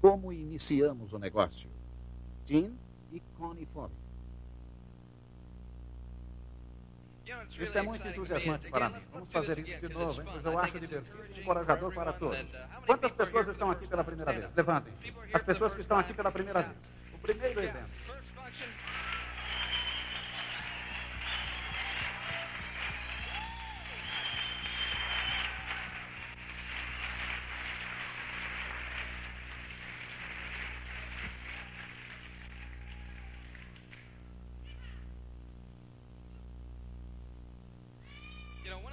como iniciamos o negócio. Tim e Connie Foley. Isto é muito entusiasmante para mim. Vamos fazer isso de novo, hein? pois eu acho divertido e encorajador para todos. Quantas pessoas estão aqui pela primeira vez? Levantem-se. As pessoas que estão aqui pela primeira vez. O primeiro evento.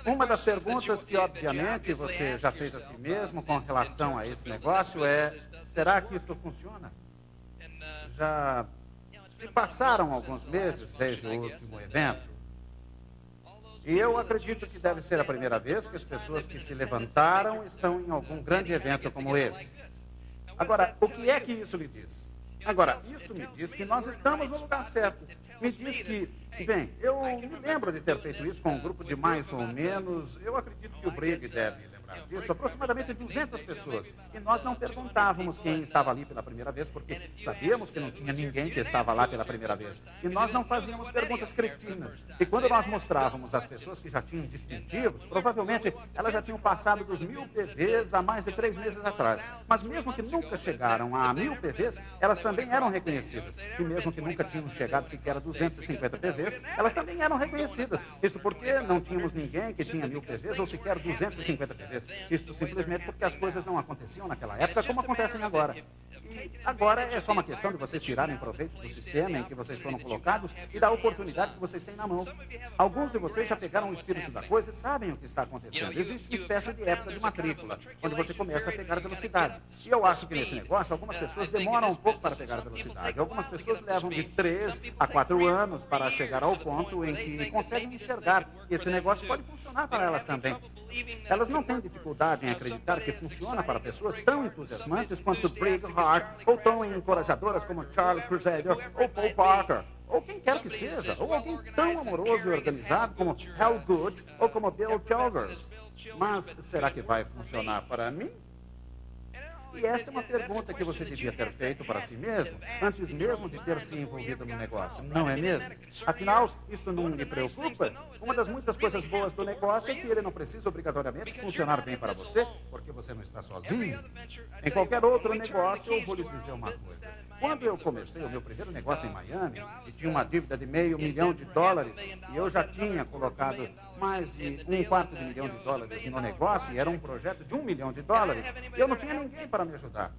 Uma das perguntas que, obviamente, você já fez a si mesmo com relação a esse negócio é: será que isso funciona? Já se passaram alguns meses desde o último evento. E eu acredito que deve ser a primeira vez que as pessoas que se levantaram estão em algum grande evento como esse. Agora, o que é que isso me diz? Agora, isso me diz que nós estamos no lugar certo. Me diz que Bem, eu me lembro de ter feito isso com um grupo de mais ou menos. Eu acredito que o Brigg deve disso, aproximadamente 200 pessoas. E nós não perguntávamos quem estava ali pela primeira vez, porque sabíamos que não tinha ninguém que estava lá pela primeira vez. E nós não fazíamos perguntas cretinas. E quando nós mostrávamos as pessoas que já tinham distintivos, provavelmente elas já tinham passado dos mil PVs há mais de três meses atrás. Mas mesmo que nunca chegaram a mil PVs, elas também eram reconhecidas. E mesmo que nunca tinham chegado sequer a 250 PVs, elas também eram reconhecidas. Isso porque não tínhamos ninguém que tinha mil PVs ou sequer 250 PVs. Isto simplesmente porque as coisas não aconteciam naquela época como acontecem agora. E agora é só uma questão de vocês tirarem proveito do sistema em que vocês foram colocados e da oportunidade que vocês têm na mão. Alguns de vocês já pegaram o espírito da coisa e sabem o que está acontecendo. Existe uma espécie de época de matrícula, onde você começa a pegar velocidade. E eu acho que nesse negócio, algumas pessoas demoram um pouco para pegar velocidade. Algumas pessoas levam de 3 a 4 anos para chegar ao ponto em que conseguem enxergar que esse negócio pode funcionar para elas também. Elas não têm dificuldade em acreditar que funciona para pessoas tão entusiasmantes quanto Brig Hart, ou tão encorajadoras como Charlie Crusader ou Paul Parker, ou quem quer que seja, ou alguém tão amoroso e organizado como Hal Good ou como Bill Chalmers. Mas será que vai funcionar para mim? E esta é uma pergunta que você devia ter feito para si mesmo, antes mesmo de ter se envolvido no negócio, não é mesmo? Afinal, isso não lhe preocupa? Uma das muitas coisas boas do negócio é que ele não precisa obrigatoriamente funcionar bem para você, porque você não está sozinho. Em qualquer outro negócio, eu vou lhes dizer uma coisa. Quando eu comecei o meu primeiro negócio em Miami, e tinha uma dívida de meio milhão de dólares, e eu já tinha colocado mais de um quarto de milhão de dólares no negócio, e era um projeto de um milhão de dólares, eu não tinha ninguém para me ajudar.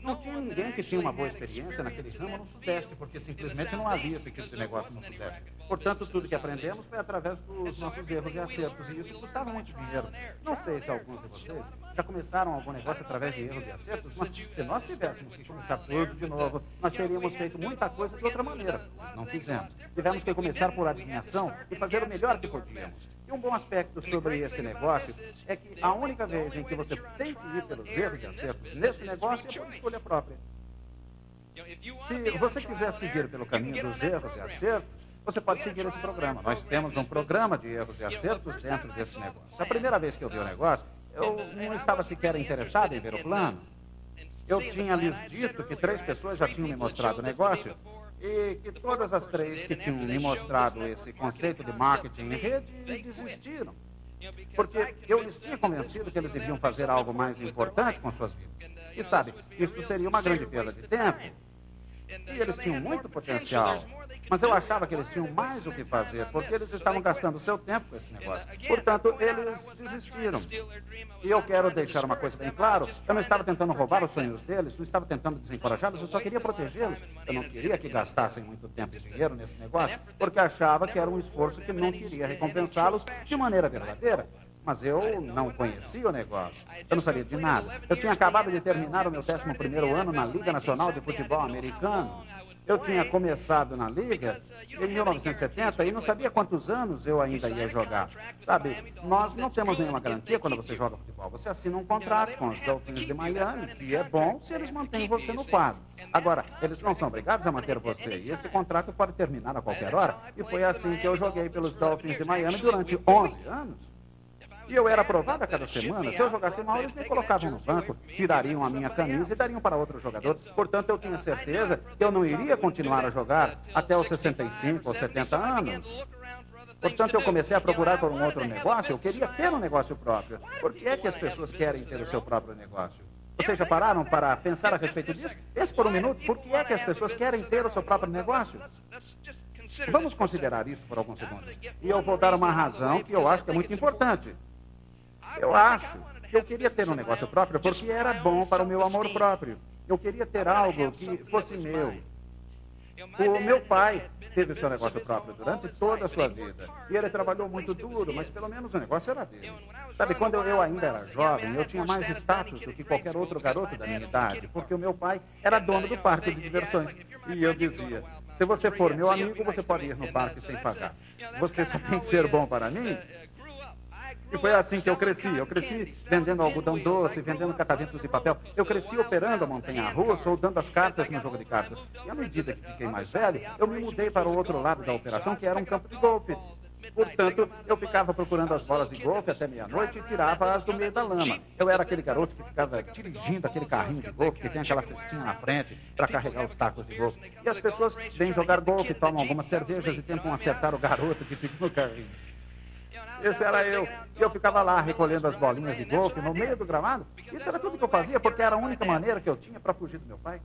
Não tinha ninguém que tinha uma boa experiência naquele ramo no Sudeste, porque simplesmente não havia esse tipo de negócio no Sudeste. Portanto, tudo que aprendemos foi através dos nossos erros e acertos, e isso custava muito dinheiro. Não sei se alguns de vocês já começaram algum negócio através de erros e acertos, mas se nós tivéssemos que começar tudo de novo, nós teríamos feito muita coisa de outra maneira, mas não fizemos. Tivemos que começar por adivinhação e fazer o melhor que podíamos. E um bom aspecto sobre este negócio é que a única vez em que você tem que ir pelos erros e acertos nesse negócio é por escolha própria. Se você quiser seguir pelo caminho dos erros e acertos, você pode seguir esse programa. Nós temos um programa de erros e acertos dentro desse negócio. A primeira vez que eu vi o negócio, eu não estava sequer interessado em ver o plano. Eu tinha lhes dito que três pessoas já tinham me mostrado o negócio e que todas as três que tinham me mostrado esse conceito de marketing em rede desistiram. Porque eu lhes tinha convencido que eles deviam fazer algo mais importante com suas vidas. E sabe, isto seria uma grande perda de tempo. E eles tinham muito potencial. Mas eu achava que eles tinham mais o que fazer, porque eles estavam gastando seu tempo com esse negócio. Portanto, eles desistiram. E eu quero deixar uma coisa bem claro: eu não estava tentando roubar os sonhos deles, não estava tentando desencorajá-los, eu só queria protegê-los. Eu não queria que gastassem muito tempo e dinheiro nesse negócio, porque achava que era um esforço que não queria recompensá-los de maneira verdadeira. Mas eu não conhecia o negócio. Eu não sabia de nada. Eu tinha acabado de terminar o meu 11 ano na Liga Nacional de Futebol Americano. Eu tinha começado na liga em 1970 e não sabia quantos anos eu ainda ia jogar. Sabe, nós não temos nenhuma garantia quando você joga futebol. Você assina um contrato com os Dolphins de Miami, que é bom se eles mantêm você no quadro. Agora, eles não são obrigados a manter você e esse contrato pode terminar a qualquer hora. E foi assim que eu joguei pelos Dolphins de Miami durante 11 anos. E eu era aprovado a cada semana. Se eu jogasse mal, eles me colocavam no banco, tirariam a minha camisa e dariam para outro jogador. Portanto, eu tinha certeza que eu não iria continuar a jogar até os 65 ou 70 anos. Portanto, eu comecei a procurar por um outro negócio. Eu queria ter um negócio próprio. Por que é que as pessoas querem ter o seu próprio negócio? Vocês já pararam para pensar a respeito disso? Pense por um minuto. Por que é que as pessoas querem ter o seu próprio negócio? Vamos considerar isso por alguns segundos. E eu vou dar uma razão que eu acho que é muito importante. Eu acho que eu queria ter um negócio próprio porque era bom para o meu amor próprio. Eu queria ter algo que fosse meu. O meu pai teve o seu negócio próprio durante toda a sua vida. E ele trabalhou muito duro, mas pelo menos o negócio era dele. Sabe, quando eu ainda era jovem, eu tinha mais status do que qualquer outro garoto da minha idade, porque o meu pai era dono do parque de diversões. E eu dizia: se você for meu amigo, você pode ir no parque sem pagar. Você só tem que ser bom para mim e foi assim que eu cresci. Eu cresci vendendo algodão doce, vendendo cataventos de papel. Eu cresci operando a montanha russa ou dando as cartas no jogo de cartas. E à medida que fiquei mais velho, eu me mudei para o outro lado da operação, que era um campo de golfe. Portanto, eu ficava procurando as bolas de golfe até meia-noite e tirava-as do meio da lama. Eu era aquele garoto que ficava dirigindo aquele carrinho de golfe que tem aquela cestinha na frente para carregar os tacos de golfe. E as pessoas vêm jogar golfe, tomam algumas cervejas e tentam acertar o garoto que fica no carrinho. Esse era eu. Eu ficava lá recolhendo as bolinhas de golfe no meio do gramado. Isso era tudo que eu fazia, porque era a única maneira que eu tinha para fugir do meu pai.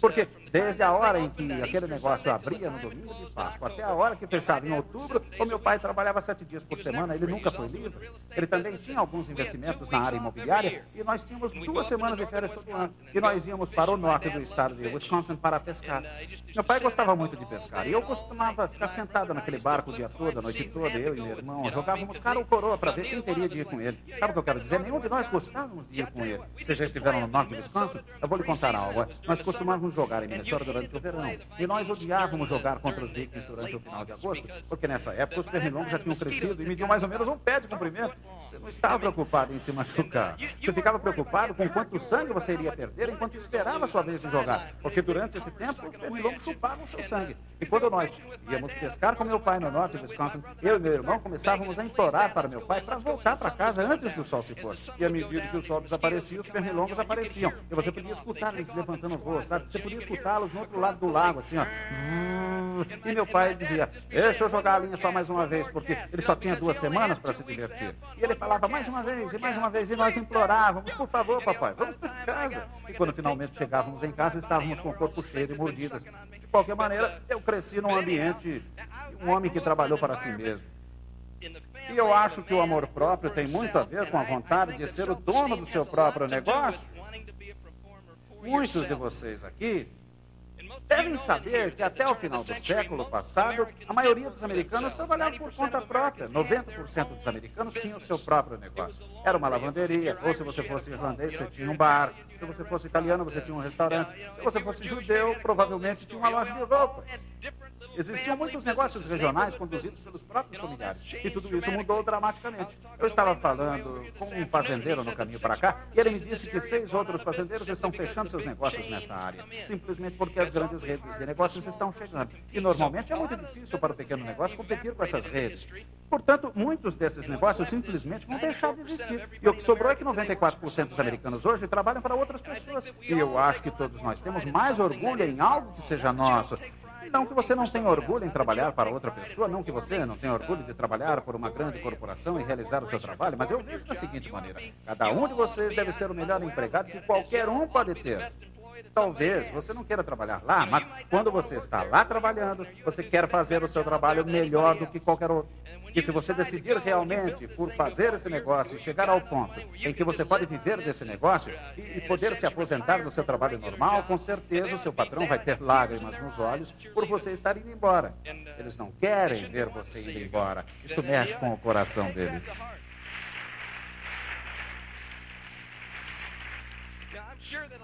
Porque desde a hora em que aquele negócio abria no domingo de Páscoa até a hora que fechava em outubro, o meu pai trabalhava sete dias por semana, ele nunca foi livre. Ele também tinha alguns investimentos na área imobiliária e nós tínhamos duas semanas de férias todo ano. E nós íamos para o norte do estado de Wisconsin para pescar. Meu pai gostava muito de pescar e eu costumava ficar sentado naquele barco o dia todo, a noite toda, eu e meu irmão. Jogávamos cara ou coroa para ver quem teria de ir com ele. Sabe o que eu quero dizer? Nenhum de nós gostávamos de ir com ele. Vocês já estiveram no norte de Wisconsin? Eu vou lhe contar algo. Nós costumávamos costumávamos jogar em Minnesota durante o verão. E nós odiávamos jogar contra os Vikings durante o final de agosto, porque nessa época os pernilongos já tinham crescido e mediam mais ou menos um pé de comprimento. Você não estava preocupado em se machucar. Você ficava preocupado com quanto sangue você iria perder enquanto esperava a sua vez de jogar. Porque durante esse tempo os pernilongos chupavam seu sangue. E quando nós íamos pescar com meu pai no norte de Wisconsin, eu e meu irmão começávamos a implorar para meu pai para voltar para casa antes do sol se pôr. E à medida que o sol desaparecia, os pernilongos apareciam. E você podia escutar eles levantando voo, sabe? Você podia escutá-los no outro lado do lago, assim, ó. E meu pai dizia: Deixa eu jogar a linha só mais uma vez, porque ele só tinha duas semanas para se divertir. E ele falava mais uma vez e mais uma vez, e nós implorávamos: Por favor, papai, vamos para casa. E quando finalmente chegávamos em casa, estávamos com o corpo cheio de mordidas. De qualquer maneira, eu cresci num ambiente um homem que trabalhou para si mesmo. E eu acho que o amor próprio tem muito a ver com a vontade de ser o dono do seu próprio negócio. Muitos de vocês aqui devem saber que até o final do século passado, a maioria dos americanos trabalhava por conta própria. 90% dos americanos tinham o seu próprio negócio. Era uma lavanderia, ou se você fosse irlandês, você tinha um bar. Se você fosse italiano, você tinha um restaurante. Se você fosse judeu, provavelmente tinha uma loja de roupas. Existiam muitos negócios regionais conduzidos pelos próprios familiares. E tudo isso mudou dramaticamente. Eu estava falando com um fazendeiro no caminho para cá e ele me disse que seis outros fazendeiros estão fechando seus negócios nesta área, simplesmente porque as grandes redes de negócios estão chegando. E normalmente é muito difícil para o pequeno negócio competir com essas redes. Portanto, muitos desses negócios simplesmente vão deixar de existir. E o que sobrou é que 94% dos americanos hoje trabalham para outras pessoas. E eu acho que todos nós temos mais orgulho em algo que seja nosso. Não que você não tenha orgulho em trabalhar para outra pessoa, não que você não tenha orgulho de trabalhar por uma grande corporação e realizar o seu trabalho, mas eu vejo da seguinte maneira: cada um de vocês deve ser o melhor empregado que qualquer um pode ter. Talvez você não queira trabalhar lá, mas quando você está lá trabalhando, você quer fazer o seu trabalho melhor do que qualquer outro. E se você decidir realmente por fazer esse negócio e chegar ao ponto em que você pode viver desse negócio e, e poder se aposentar do seu trabalho normal, com certeza o seu patrão vai ter lágrimas nos olhos por você estar indo embora. Eles não querem ver você indo embora. Isto mexe com o coração deles.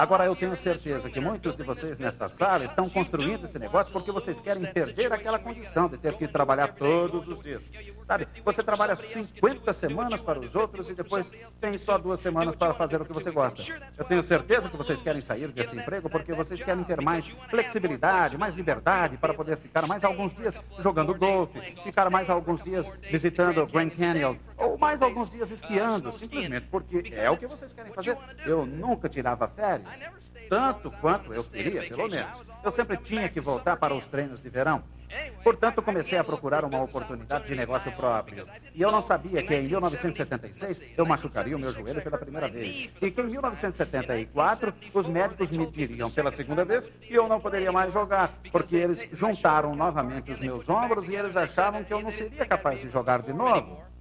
Agora, eu tenho certeza que muitos de vocês nesta sala estão construindo esse negócio porque vocês querem perder aquela condição de ter que trabalhar todos os dias. Sabe, você trabalha 50 semanas para os outros e depois tem só duas semanas para fazer o que você gosta. Eu tenho certeza que vocês querem sair deste emprego porque vocês querem ter mais flexibilidade, mais liberdade para poder ficar mais alguns dias jogando golfe, ficar mais alguns dias visitando Grand Canyon Ou mais alguns dias esquiando, simplesmente porque é o que vocês querem fazer. Eu nunca tirava férias, tanto quanto eu queria, pelo menos. Eu sempre tinha que voltar para os treinos de verão. Portanto, comecei a procurar uma oportunidade de negócio próprio. E eu não sabia que em 1976 eu machucaria o meu joelho pela primeira vez. E que em 1974 os médicos me diriam pela segunda vez que eu não poderia mais jogar, porque eles juntaram novamente os meus ombros e eles achavam que eu não seria capaz de jogar de novo.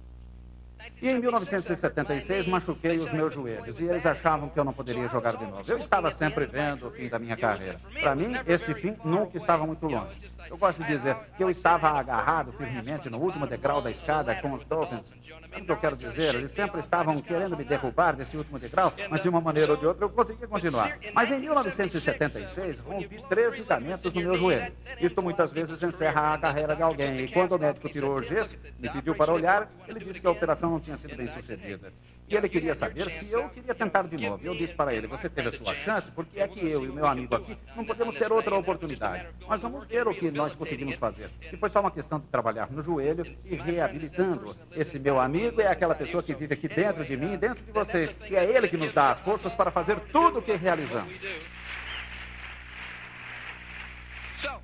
E em 1976 machuquei os meus joelhos e eles achavam que eu não poderia jogar de novo. Eu estava sempre vendo o fim da minha carreira. Para mim, este fim nunca estava muito longe. Eu gosto de dizer que eu estava agarrado firmemente no último degrau da escada com os Dolphins. Sabe o que eu quero dizer? Eles sempre estavam querendo me derrubar desse último degrau, mas de uma maneira ou de outra eu consegui continuar. Mas em 1976 rompi três ligamentos no meu joelho. Isto muitas vezes encerra a carreira de alguém. E quando o médico tirou o gesso, me pediu para olhar, ele disse que a operação não tinha tinha sido bem sucedida. E ele queria saber se eu queria tentar de novo. Eu disse para ele: Você teve a sua chance, porque é que eu e o meu amigo aqui não podemos ter outra oportunidade. Mas vamos ver o que nós conseguimos fazer. E foi só uma questão de trabalhar no joelho e reabilitando. Esse meu amigo é aquela pessoa que vive aqui dentro de mim, dentro de vocês. E é ele que nos dá as forças para fazer tudo o que realizamos.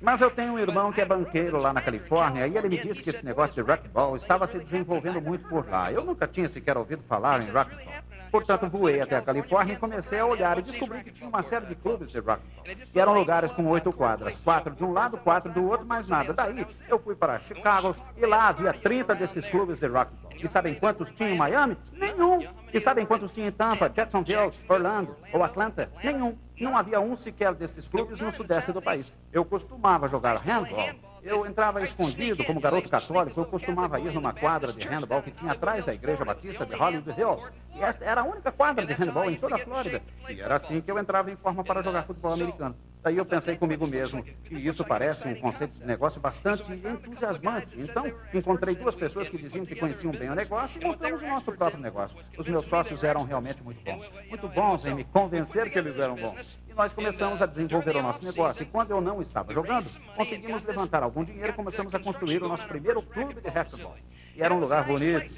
Mas eu tenho um irmão que é banqueiro lá na Califórnia e ele me disse que esse negócio de racquetball estava se desenvolvendo muito por lá. Eu nunca tinha sequer ouvido falar em racquetball. Portanto, voei até a Califórnia e comecei a olhar e descobri que tinha uma série de clubes de racquetball. E eram lugares com oito quadras, quatro de um lado, quatro do outro, mais nada. Daí, eu fui para Chicago e lá havia 30 desses clubes de racquetball. E sabem quantos tinha em Miami? Nenhum. E sabem quantos tinha em Tampa, Jacksonville, Orlando ou Atlanta? Nenhum. Não havia um sequer desses clubes no sudeste do país. Eu costumava jogar handball eu entrava escondido como garoto católico. Eu costumava ir numa quadra de handball que tinha atrás da Igreja Batista de Hollywood Hills. E esta era a única quadra de handball em toda a Flórida. E era assim que eu entrava em forma para jogar futebol americano. Daí eu pensei comigo mesmo que isso parece um conceito de negócio bastante entusiasmante. Então, encontrei duas pessoas que diziam que conheciam bem o negócio e montamos o nosso próprio negócio. Os meus sócios eram realmente muito bons. Muito bons em me convencer que eles eram bons nós começamos a desenvolver o nosso negócio. E quando eu não estava jogando, conseguimos levantar algum dinheiro e começamos a construir o nosso primeiro clube de racquetball. E era um lugar bonito,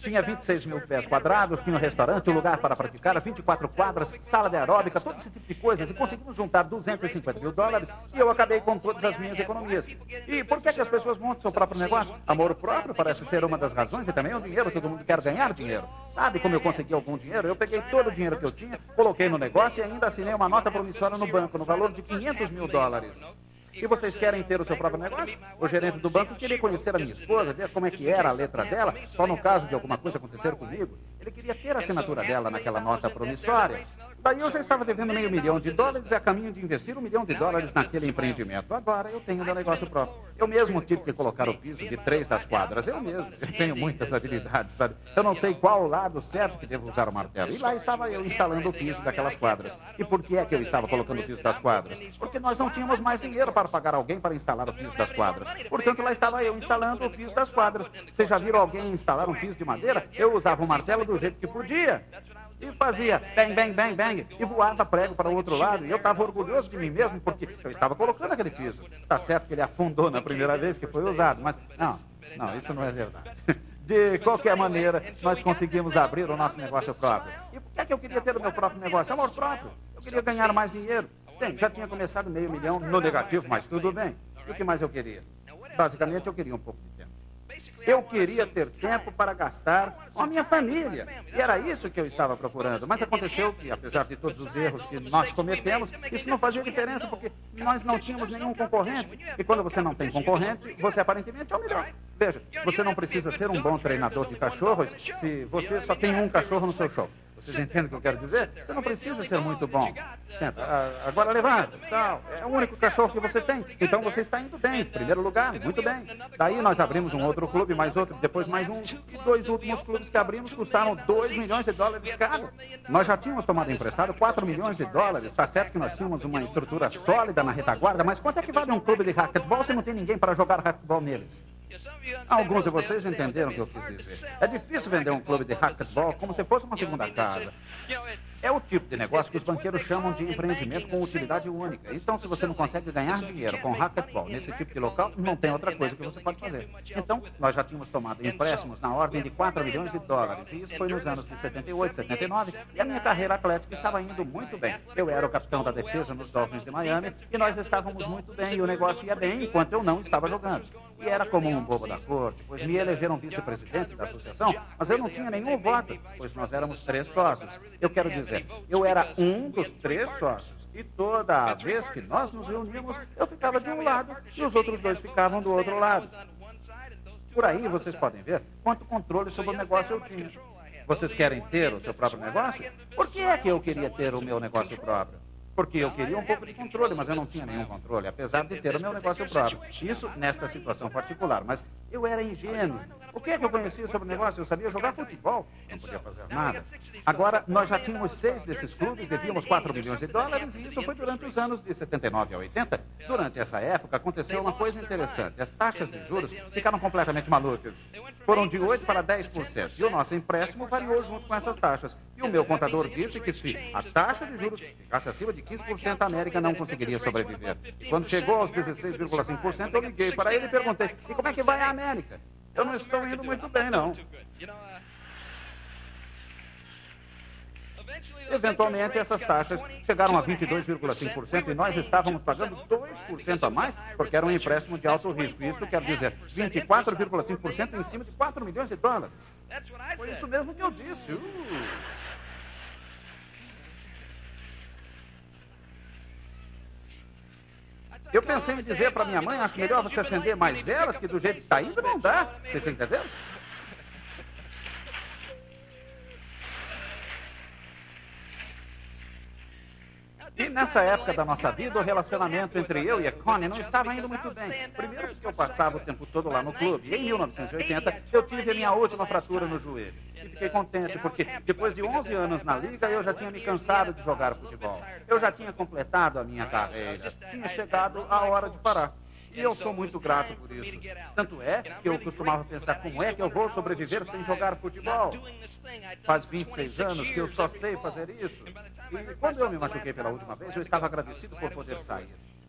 tinha 26 mil pés quadrados, tinha um restaurante, um lugar para praticar, 24 quadras, sala de aeróbica, todo esse tipo de coisas. E conseguimos juntar 250 mil dólares e eu acabei com todas as minhas economias. E por que, que as pessoas montam seu próprio negócio? Amor próprio parece ser uma das razões e também é o dinheiro. Todo mundo quer ganhar dinheiro. Sabe como eu consegui algum dinheiro? Eu peguei todo o dinheiro que eu tinha, coloquei no negócio e ainda assinei uma nota promissória no banco no valor de 500 mil dólares. E vocês querem ter o seu próprio negócio? O gerente do banco queria conhecer a minha esposa, ver como é que era a letra dela, só no caso de alguma coisa acontecer comigo. Ele queria ter a assinatura dela naquela nota promissória. Daí eu já estava devendo meio milhão de dólares e a caminho de investir um milhão de dólares naquele empreendimento. Agora eu tenho meu negócio próprio. Eu mesmo tive que colocar o piso de três das quadras. Eu mesmo. Eu tenho muitas habilidades, sabe? Eu não sei qual lado certo que devo usar o martelo. E lá estava eu instalando o piso daquelas quadras. E por que é que eu estava colocando o piso das quadras? Porque nós não tínhamos mais dinheiro para pagar alguém para instalar o piso das quadras. Portanto, lá estava eu instalando o piso das quadras. Vocês já viram alguém instalar um piso de madeira? Eu usava o martelo do jeito que podia e fazia bang, bang, bang, bang, e voava prego para o outro lado. E eu estava orgulhoso de mim mesmo, porque eu estava colocando aquele piso. Está certo que ele afundou na primeira vez que foi usado, mas não, não, isso não é verdade. De qualquer maneira, nós conseguimos abrir o nosso negócio próprio. E por que, é que eu queria ter o meu próprio negócio? Amor próprio. Eu queria ganhar mais dinheiro. Bem, já tinha começado meio milhão no negativo, mas tudo bem. O que mais eu queria? Basicamente, eu queria um pouco de. Eu queria ter tempo para gastar com a minha família. E era isso que eu estava procurando. Mas aconteceu que, apesar de todos os erros que nós cometemos, isso não fazia diferença, porque nós não tínhamos nenhum concorrente. E quando você não tem concorrente, você aparentemente é o melhor. Veja, você não precisa ser um bom treinador de cachorros se você só tem um cachorro no seu show. Vocês entendem o que eu quero dizer? Você não precisa ser muito bom. Senta, ah, agora levanta. Tal. É o único cachorro que você tem. Então você está indo bem. Primeiro lugar, muito bem. Daí nós abrimos um outro clube, mais outro, depois mais um. Dois últimos clubes que abrimos custaram 2 milhões de dólares cada. Nós já tínhamos tomado emprestado 4 milhões de dólares. Está certo que nós tínhamos uma estrutura sólida na retaguarda, mas quanto é que vale um clube de racquetball se não tem ninguém para jogar racquetball neles? Alguns de vocês entenderam o que eu quis dizer. É difícil vender um clube de racquetball como se fosse uma segunda casa. É o tipo de negócio que os banqueiros chamam de empreendimento com utilidade única. Então, se você não consegue ganhar dinheiro com racquetball nesse tipo de local, não tem outra coisa que você pode fazer. Então, nós já tínhamos tomado empréstimos na ordem de 4 milhões de dólares. E isso foi nos anos de 78, 79. E a minha carreira atlética estava indo muito bem. Eu era o capitão da defesa nos Dolphins de Miami e nós estávamos muito bem. E o negócio ia bem enquanto eu não estava jogando. E era como um bobo da corte, pois me elegeram vice-presidente da associação, mas eu não tinha nenhum voto, pois nós éramos três sócios. Eu quero dizer, eu era um dos três sócios. E toda vez que nós nos reuníamos, eu ficava de um lado e os outros dois ficavam do outro lado. Por aí vocês podem ver quanto controle sobre o negócio eu tinha. Vocês querem ter o seu próprio negócio? Por que é que eu queria ter o meu negócio próprio? Porque eu queria um pouco de controle, mas eu não tinha nenhum controle, apesar de ter o meu negócio próprio. Isso nesta situação particular, mas eu era ingênuo. O que é que eu conhecia sobre o negócio? Eu sabia jogar futebol, não podia fazer nada. Agora, nós já tínhamos seis desses clubes, devíamos 4 milhões de dólares, e isso foi durante os anos de 79 a 80. Durante essa época, aconteceu uma coisa interessante. As taxas de juros ficaram completamente malucas. Foram de 8% para 10%, e o nosso empréstimo variou junto com essas taxas. E o meu contador disse que se a taxa de juros ficasse acima de 15%, a América não conseguiria sobreviver. E quando chegou aos 16,5%, eu liguei para ele e perguntei, e como é que vai a América? Eu não estou indo muito bem, não. Eventualmente, essas taxas chegaram a 22,5% e nós estávamos pagando 2% a mais porque era um empréstimo de alto risco. Isso quer dizer 24,5% em cima de 4 milhões de dólares. Foi isso mesmo que eu disse. Uh. Eu pensei em dizer para minha mãe, acho melhor você acender mais velas, que do jeito que está indo não dá. Vocês entenderam? E nessa época da nossa vida, o relacionamento entre eu e a Connie não estava indo muito bem. Primeiro porque eu passava o tempo todo lá no clube. E em 1980, eu tive a minha última fratura no joelho. E fiquei contente, porque depois de 11 anos na liga, eu já tinha me cansado de jogar futebol. Eu já tinha completado a minha carreira. Tinha chegado a hora de parar. E eu sou muito grato por isso. Tanto é que eu costumava pensar como é que eu vou sobreviver sem jogar futebol. Faz 26 anos que eu só sei fazer isso. E quando eu me machuquei pela última vez, eu estava agradecido por poder sair.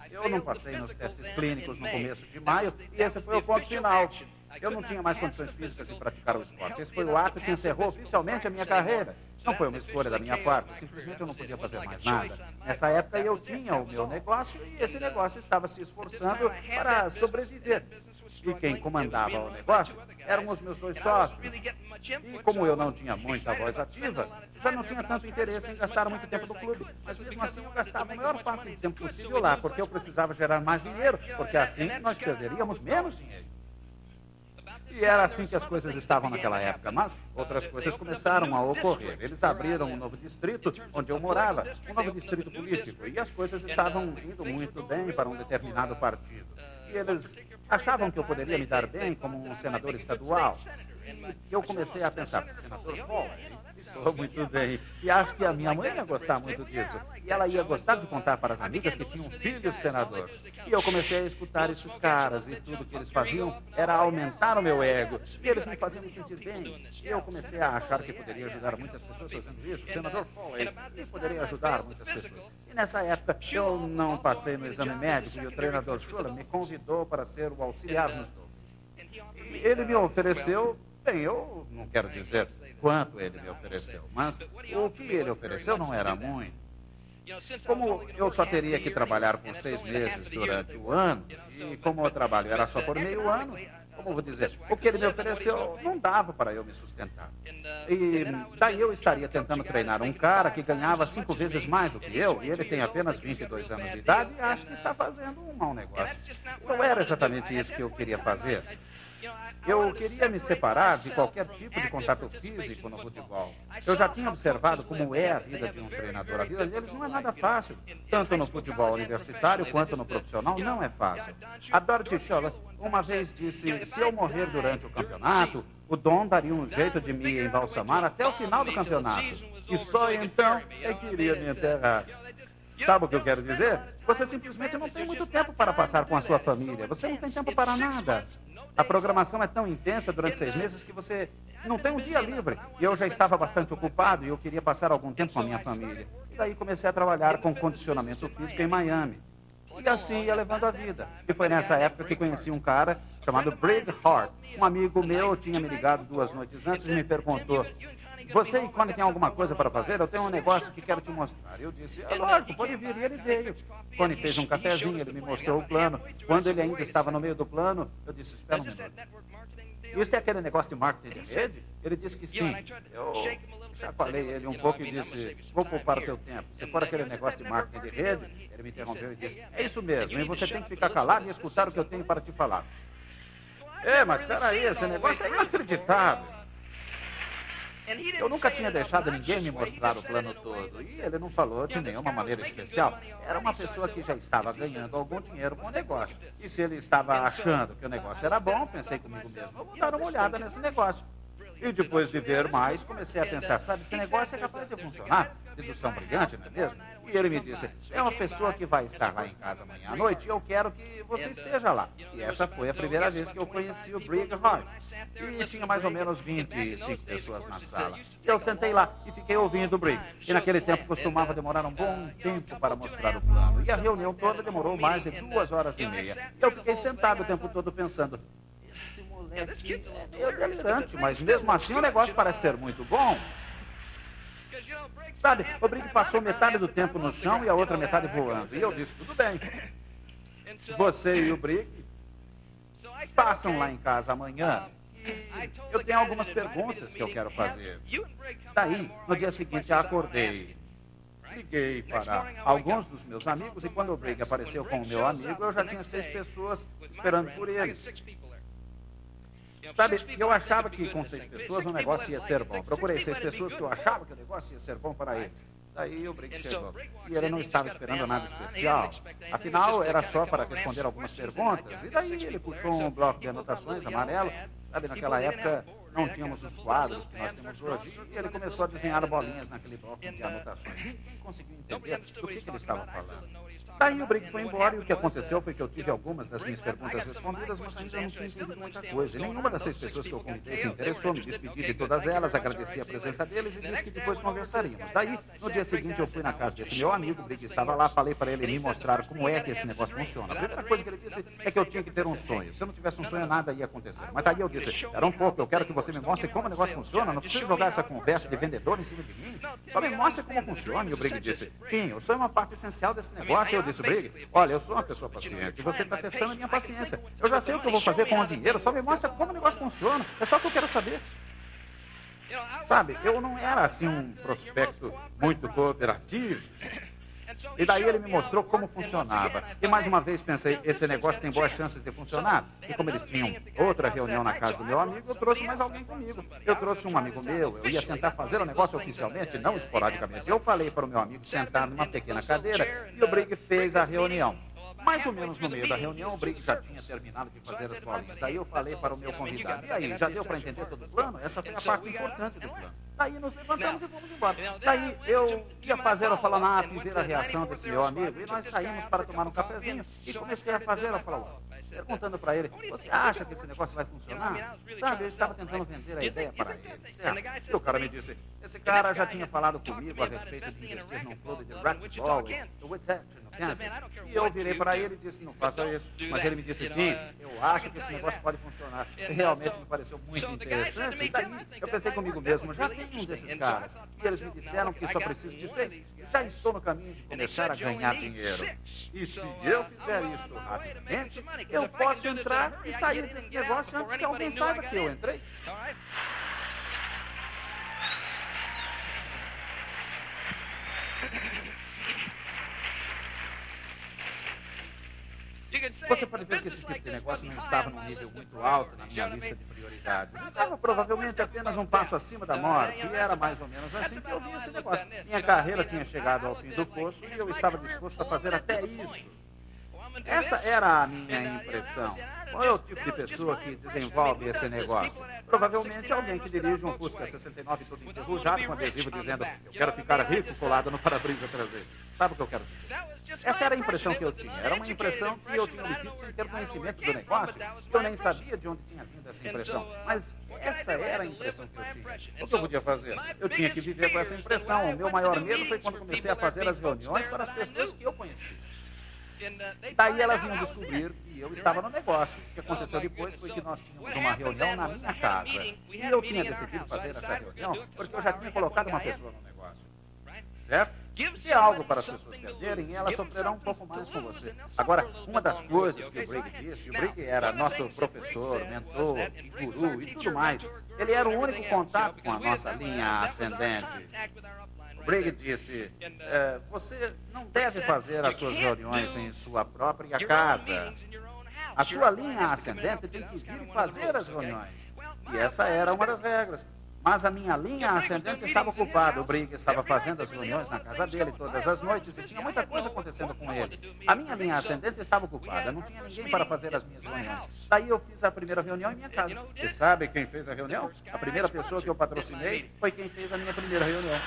Eu não passei nos testes clínicos no começo de maio e esse foi o ponto final. Eu não tinha mais condições físicas em praticar o esporte. Esse foi o ato que encerrou oficialmente a minha carreira. Não foi uma escolha da minha parte, simplesmente eu não podia fazer mais nada. Nessa época eu tinha o meu negócio e esse negócio estava se esforçando para sobreviver. E quem comandava o negócio eram os meus dois sócios. E como eu não tinha muita voz ativa, já não tinha tanto interesse em gastar muito tempo no clube. Mas mesmo assim eu gastava a maior parte do tempo possível lá, porque eu precisava gerar mais dinheiro, porque assim nós perderíamos menos dinheiro. E era assim que as coisas estavam naquela época, mas outras coisas começaram a ocorrer. Eles abriram um novo distrito onde eu morava, um novo distrito político, e as coisas estavam indo muito bem para um determinado partido. E eles achavam que eu poderia me dar bem como um senador estadual. E eu comecei a pensar, senador Fowler, Soou muito bem. E acho que a minha mãe ia gostar muito disso. E ela ia gostar de contar para as amigas que tinham filhos senadores. E eu comecei a escutar esses caras e tudo que eles faziam era aumentar o meu ego. E eles me faziam me sentir bem. E eu comecei a achar que poderia ajudar muitas pessoas fazendo isso. O senador Foley poderia ajudar muitas pessoas. E nessa época eu não passei no exame médico e o treinador Schuller me convidou para ser o auxiliar nos duplos. E ele me ofereceu, bem, eu não quero dizer quanto ele me ofereceu, mas o que ele ofereceu não era muito. Como eu só teria que trabalhar por seis meses durante o ano, e como o trabalho era só por meio ano, como vou dizer, o que ele me ofereceu não dava para eu me sustentar. E daí eu estaria tentando treinar um cara que ganhava cinco vezes mais do que eu, e ele tem apenas 22 anos de idade e acho que está fazendo um mau negócio. Não era exatamente isso que eu queria fazer. Eu queria me separar de qualquer tipo de contato físico no futebol. Eu já tinha observado como é a vida de um treinador. A vida deles não é nada fácil. Tanto no futebol universitário quanto no profissional, não é fácil. A Dorothy Scholler uma vez disse: se eu morrer durante o campeonato, o Dom daria um jeito de me embalsamar até o final do campeonato. E só então é que iria me enterrar. Sabe o que eu quero dizer? Você simplesmente não tem muito tempo para passar com a sua família. Você não tem tempo para nada. A programação é tão intensa durante seis meses que você não tem um dia livre. E eu já estava bastante ocupado e eu queria passar algum tempo com a minha família. E daí comecei a trabalhar com condicionamento físico em Miami. E assim ia levando a vida. E foi nessa época que conheci um cara chamado Brig Hart. Um amigo meu tinha me ligado duas noites antes e me perguntou: você e Connie tem alguma coisa para fazer? Eu tenho um negócio que quero te mostrar. Eu disse, é lógico, pode vir. E ele veio. Connie fez um cafezinho, ele me mostrou o plano. Quando ele ainda estava no meio do plano, eu disse, espera um minuto. Isso é aquele negócio de marketing de rede? Ele disse que sim. Eu chacoalhei ele um pouco e disse, vou poupar o teu tempo. Se for aquele negócio de marketing de rede, ele me interrompeu e disse, é isso mesmo, e você tem que ficar calado e escutar o que eu tenho para te falar. É, mas peraí, esse negócio é inacreditável. Eu nunca tinha deixado ninguém me mostrar o plano todo. E ele não falou de nenhuma maneira especial. Era uma pessoa que já estava ganhando algum dinheiro com o negócio. E se ele estava achando que o negócio era bom, pensei comigo mesmo, vou dar uma olhada nesse negócio. E depois de ver mais, comecei a pensar, sabe, esse negócio é capaz de funcionar? Dedução brilhante, não é mesmo? E ele me disse, é uma pessoa que vai estar lá em casa amanhã à noite e eu quero que você esteja lá. E essa foi a primeira vez que eu conheci o Brig Hart. E tinha mais ou menos 25 pessoas na sala. Eu sentei lá e fiquei ouvindo o Brig. E naquele tempo costumava demorar um bom tempo para mostrar o plano. E a reunião toda demorou mais de duas horas e meia. Eu fiquei sentado o tempo todo pensando, esse moleque é delirante, mas mesmo assim o negócio parece ser muito bom. Sabe, o Brig passou metade do tempo no chão e a outra metade voando. E eu disse, tudo bem. Você e o Brig passam lá em casa amanhã eu tenho algumas perguntas que eu quero fazer. Daí, no dia seguinte, acordei. Liguei para alguns dos meus amigos e quando o Brig apareceu com o meu amigo, eu já tinha seis pessoas esperando por eles. Sabe, eu achava que com seis pessoas o negócio ia ser bom. Procurei seis pessoas que eu achava que o negócio ia ser bom para eles. Daí o Brick chegou. E ele não estava esperando nada especial. Afinal, era só para responder algumas perguntas. E daí ele puxou um bloco de anotações amarelo. Sabe, naquela época não tínhamos os quadros que nós temos hoje. E ele começou a desenhar bolinhas naquele bloco de anotações. Ninguém conseguiu entender do que, que ele estava falando. Daí o Brick foi embora e o que aconteceu foi que eu tive algumas das minhas perguntas respondidas, mas ainda não tinha entendido muita coisa. E nenhuma das seis pessoas que eu convidei se interessou, me despedi de todas elas, agradeci a presença deles e disse que depois conversaríamos. Daí, no dia seguinte, eu fui na casa desse meu amigo, o Brick estava lá, falei para ele me mostrar como é que esse negócio funciona. A primeira coisa que ele disse é que eu tinha que ter um sonho. Se eu não tivesse um sonho, nada ia acontecer. Mas daí eu disse, era um pouco, eu quero que você me mostre como o negócio funciona, não precisa jogar essa conversa de vendedor em cima de mim. Só me mostre como funciona. E o Brick disse, sim, sonho é uma parte essencial desse negócio. Eu disse, Olha, Olha, eu sou uma pessoa paciente. Você está testando a minha paciência. Eu já sei o que eu vou fazer com o dinheiro. Só me mostra como o negócio funciona. É só o que eu quero saber. Sabe, eu não era assim um prospecto muito cooperativo. E daí ele me mostrou como funcionava. E mais uma vez pensei, esse negócio tem boas chances de funcionar. E como eles tinham outra reunião na casa do meu amigo, eu trouxe mais alguém comigo. Eu trouxe um amigo meu, eu ia tentar fazer o negócio oficialmente, não esporadicamente. Eu falei para o meu amigo sentar numa pequena cadeira e o Brig fez a reunião. Mais ou menos no meio da reunião, o Brig já tinha terminado de fazer as bolinhas. Daí eu falei para o meu convidado, e aí, já deu para entender todo o plano? Essa foi a parte importante do plano. Daí nos levantamos e fomos embora. Daí eu ia fazer o Falanap e ver a reação desse meu amigo, e nós saímos para tomar um cafezinho, e comecei a fazer o Falanap perguntando para ele, você acha que esse negócio vai funcionar? Sabe, eu estava tentando vender a ideia para ele, certo? E o cara me disse, esse cara já tinha falado comigo a respeito de investir num clube de racquetball Whitehaven, no Kansas. E eu virei para ele e disse, não faça isso. Mas ele me disse, Tim, eu acho que esse negócio pode funcionar. E realmente me pareceu muito interessante. E daí eu pensei comigo mesmo, já tem um desses caras. E eles me disseram que só preciso de seis. Já estou no caminho de começar a ganhar dinheiro. E se eu fizer isso rapidamente, eu posso entrar e sair desse negócio antes que alguém saiba que eu entrei. Você pode ver que esse tipo de negócio não estava num nível muito alto na minha lista de prioridades. Estava provavelmente apenas um passo acima da morte. E era mais ou menos assim que eu vi esse negócio. Minha carreira tinha chegado ao fim do poço e eu estava disposto a fazer até isso. Essa era a minha impressão. Qual é o tipo de pessoa que desenvolve esse negócio? Provavelmente alguém que dirige um Fusca 69 todo enferrujado com adesivo dizendo eu quero ficar rico colado no para-brisa traseiro. Sabe o que eu quero dizer? Essa era a impressão que eu tinha. Era uma impressão que eu tinha obtido sem ter conhecimento do negócio. Eu nem sabia de onde tinha vindo essa impressão. Mas essa era a impressão que eu tinha. O que eu podia fazer? Eu tinha que viver com essa impressão. O meu maior medo foi quando comecei a fazer as reuniões para as pessoas que eu conhecia. Daí elas iam descobrir que eu estava no negócio. O que aconteceu depois foi que nós tínhamos uma reunião na minha casa. E eu tinha decidido fazer essa reunião porque eu já tinha colocado uma pessoa no negócio. Certo? Dê algo para as pessoas perderem e elas sofrerão um pouco mais com você. Agora, uma das coisas que o Brigg disse, o Brigg era nosso professor, mentor, guru e tudo mais. Ele era o único contato com a nossa linha ascendente. Brigg disse: é, Você não deve fazer as suas reuniões em sua própria casa. A sua linha ascendente tem que vir fazer as reuniões. E essa era uma das regras. Mas a minha linha ascendente estava ocupada. O Brigg estava fazendo as reuniões na casa dele todas as noites e tinha muita coisa acontecendo com ele. A minha linha ascendente estava ocupada. Não tinha ninguém para fazer as minhas reuniões. Daí eu fiz a primeira reunião em minha casa. E sabe quem fez a reunião? A primeira pessoa que eu patrocinei foi quem fez a minha primeira reunião.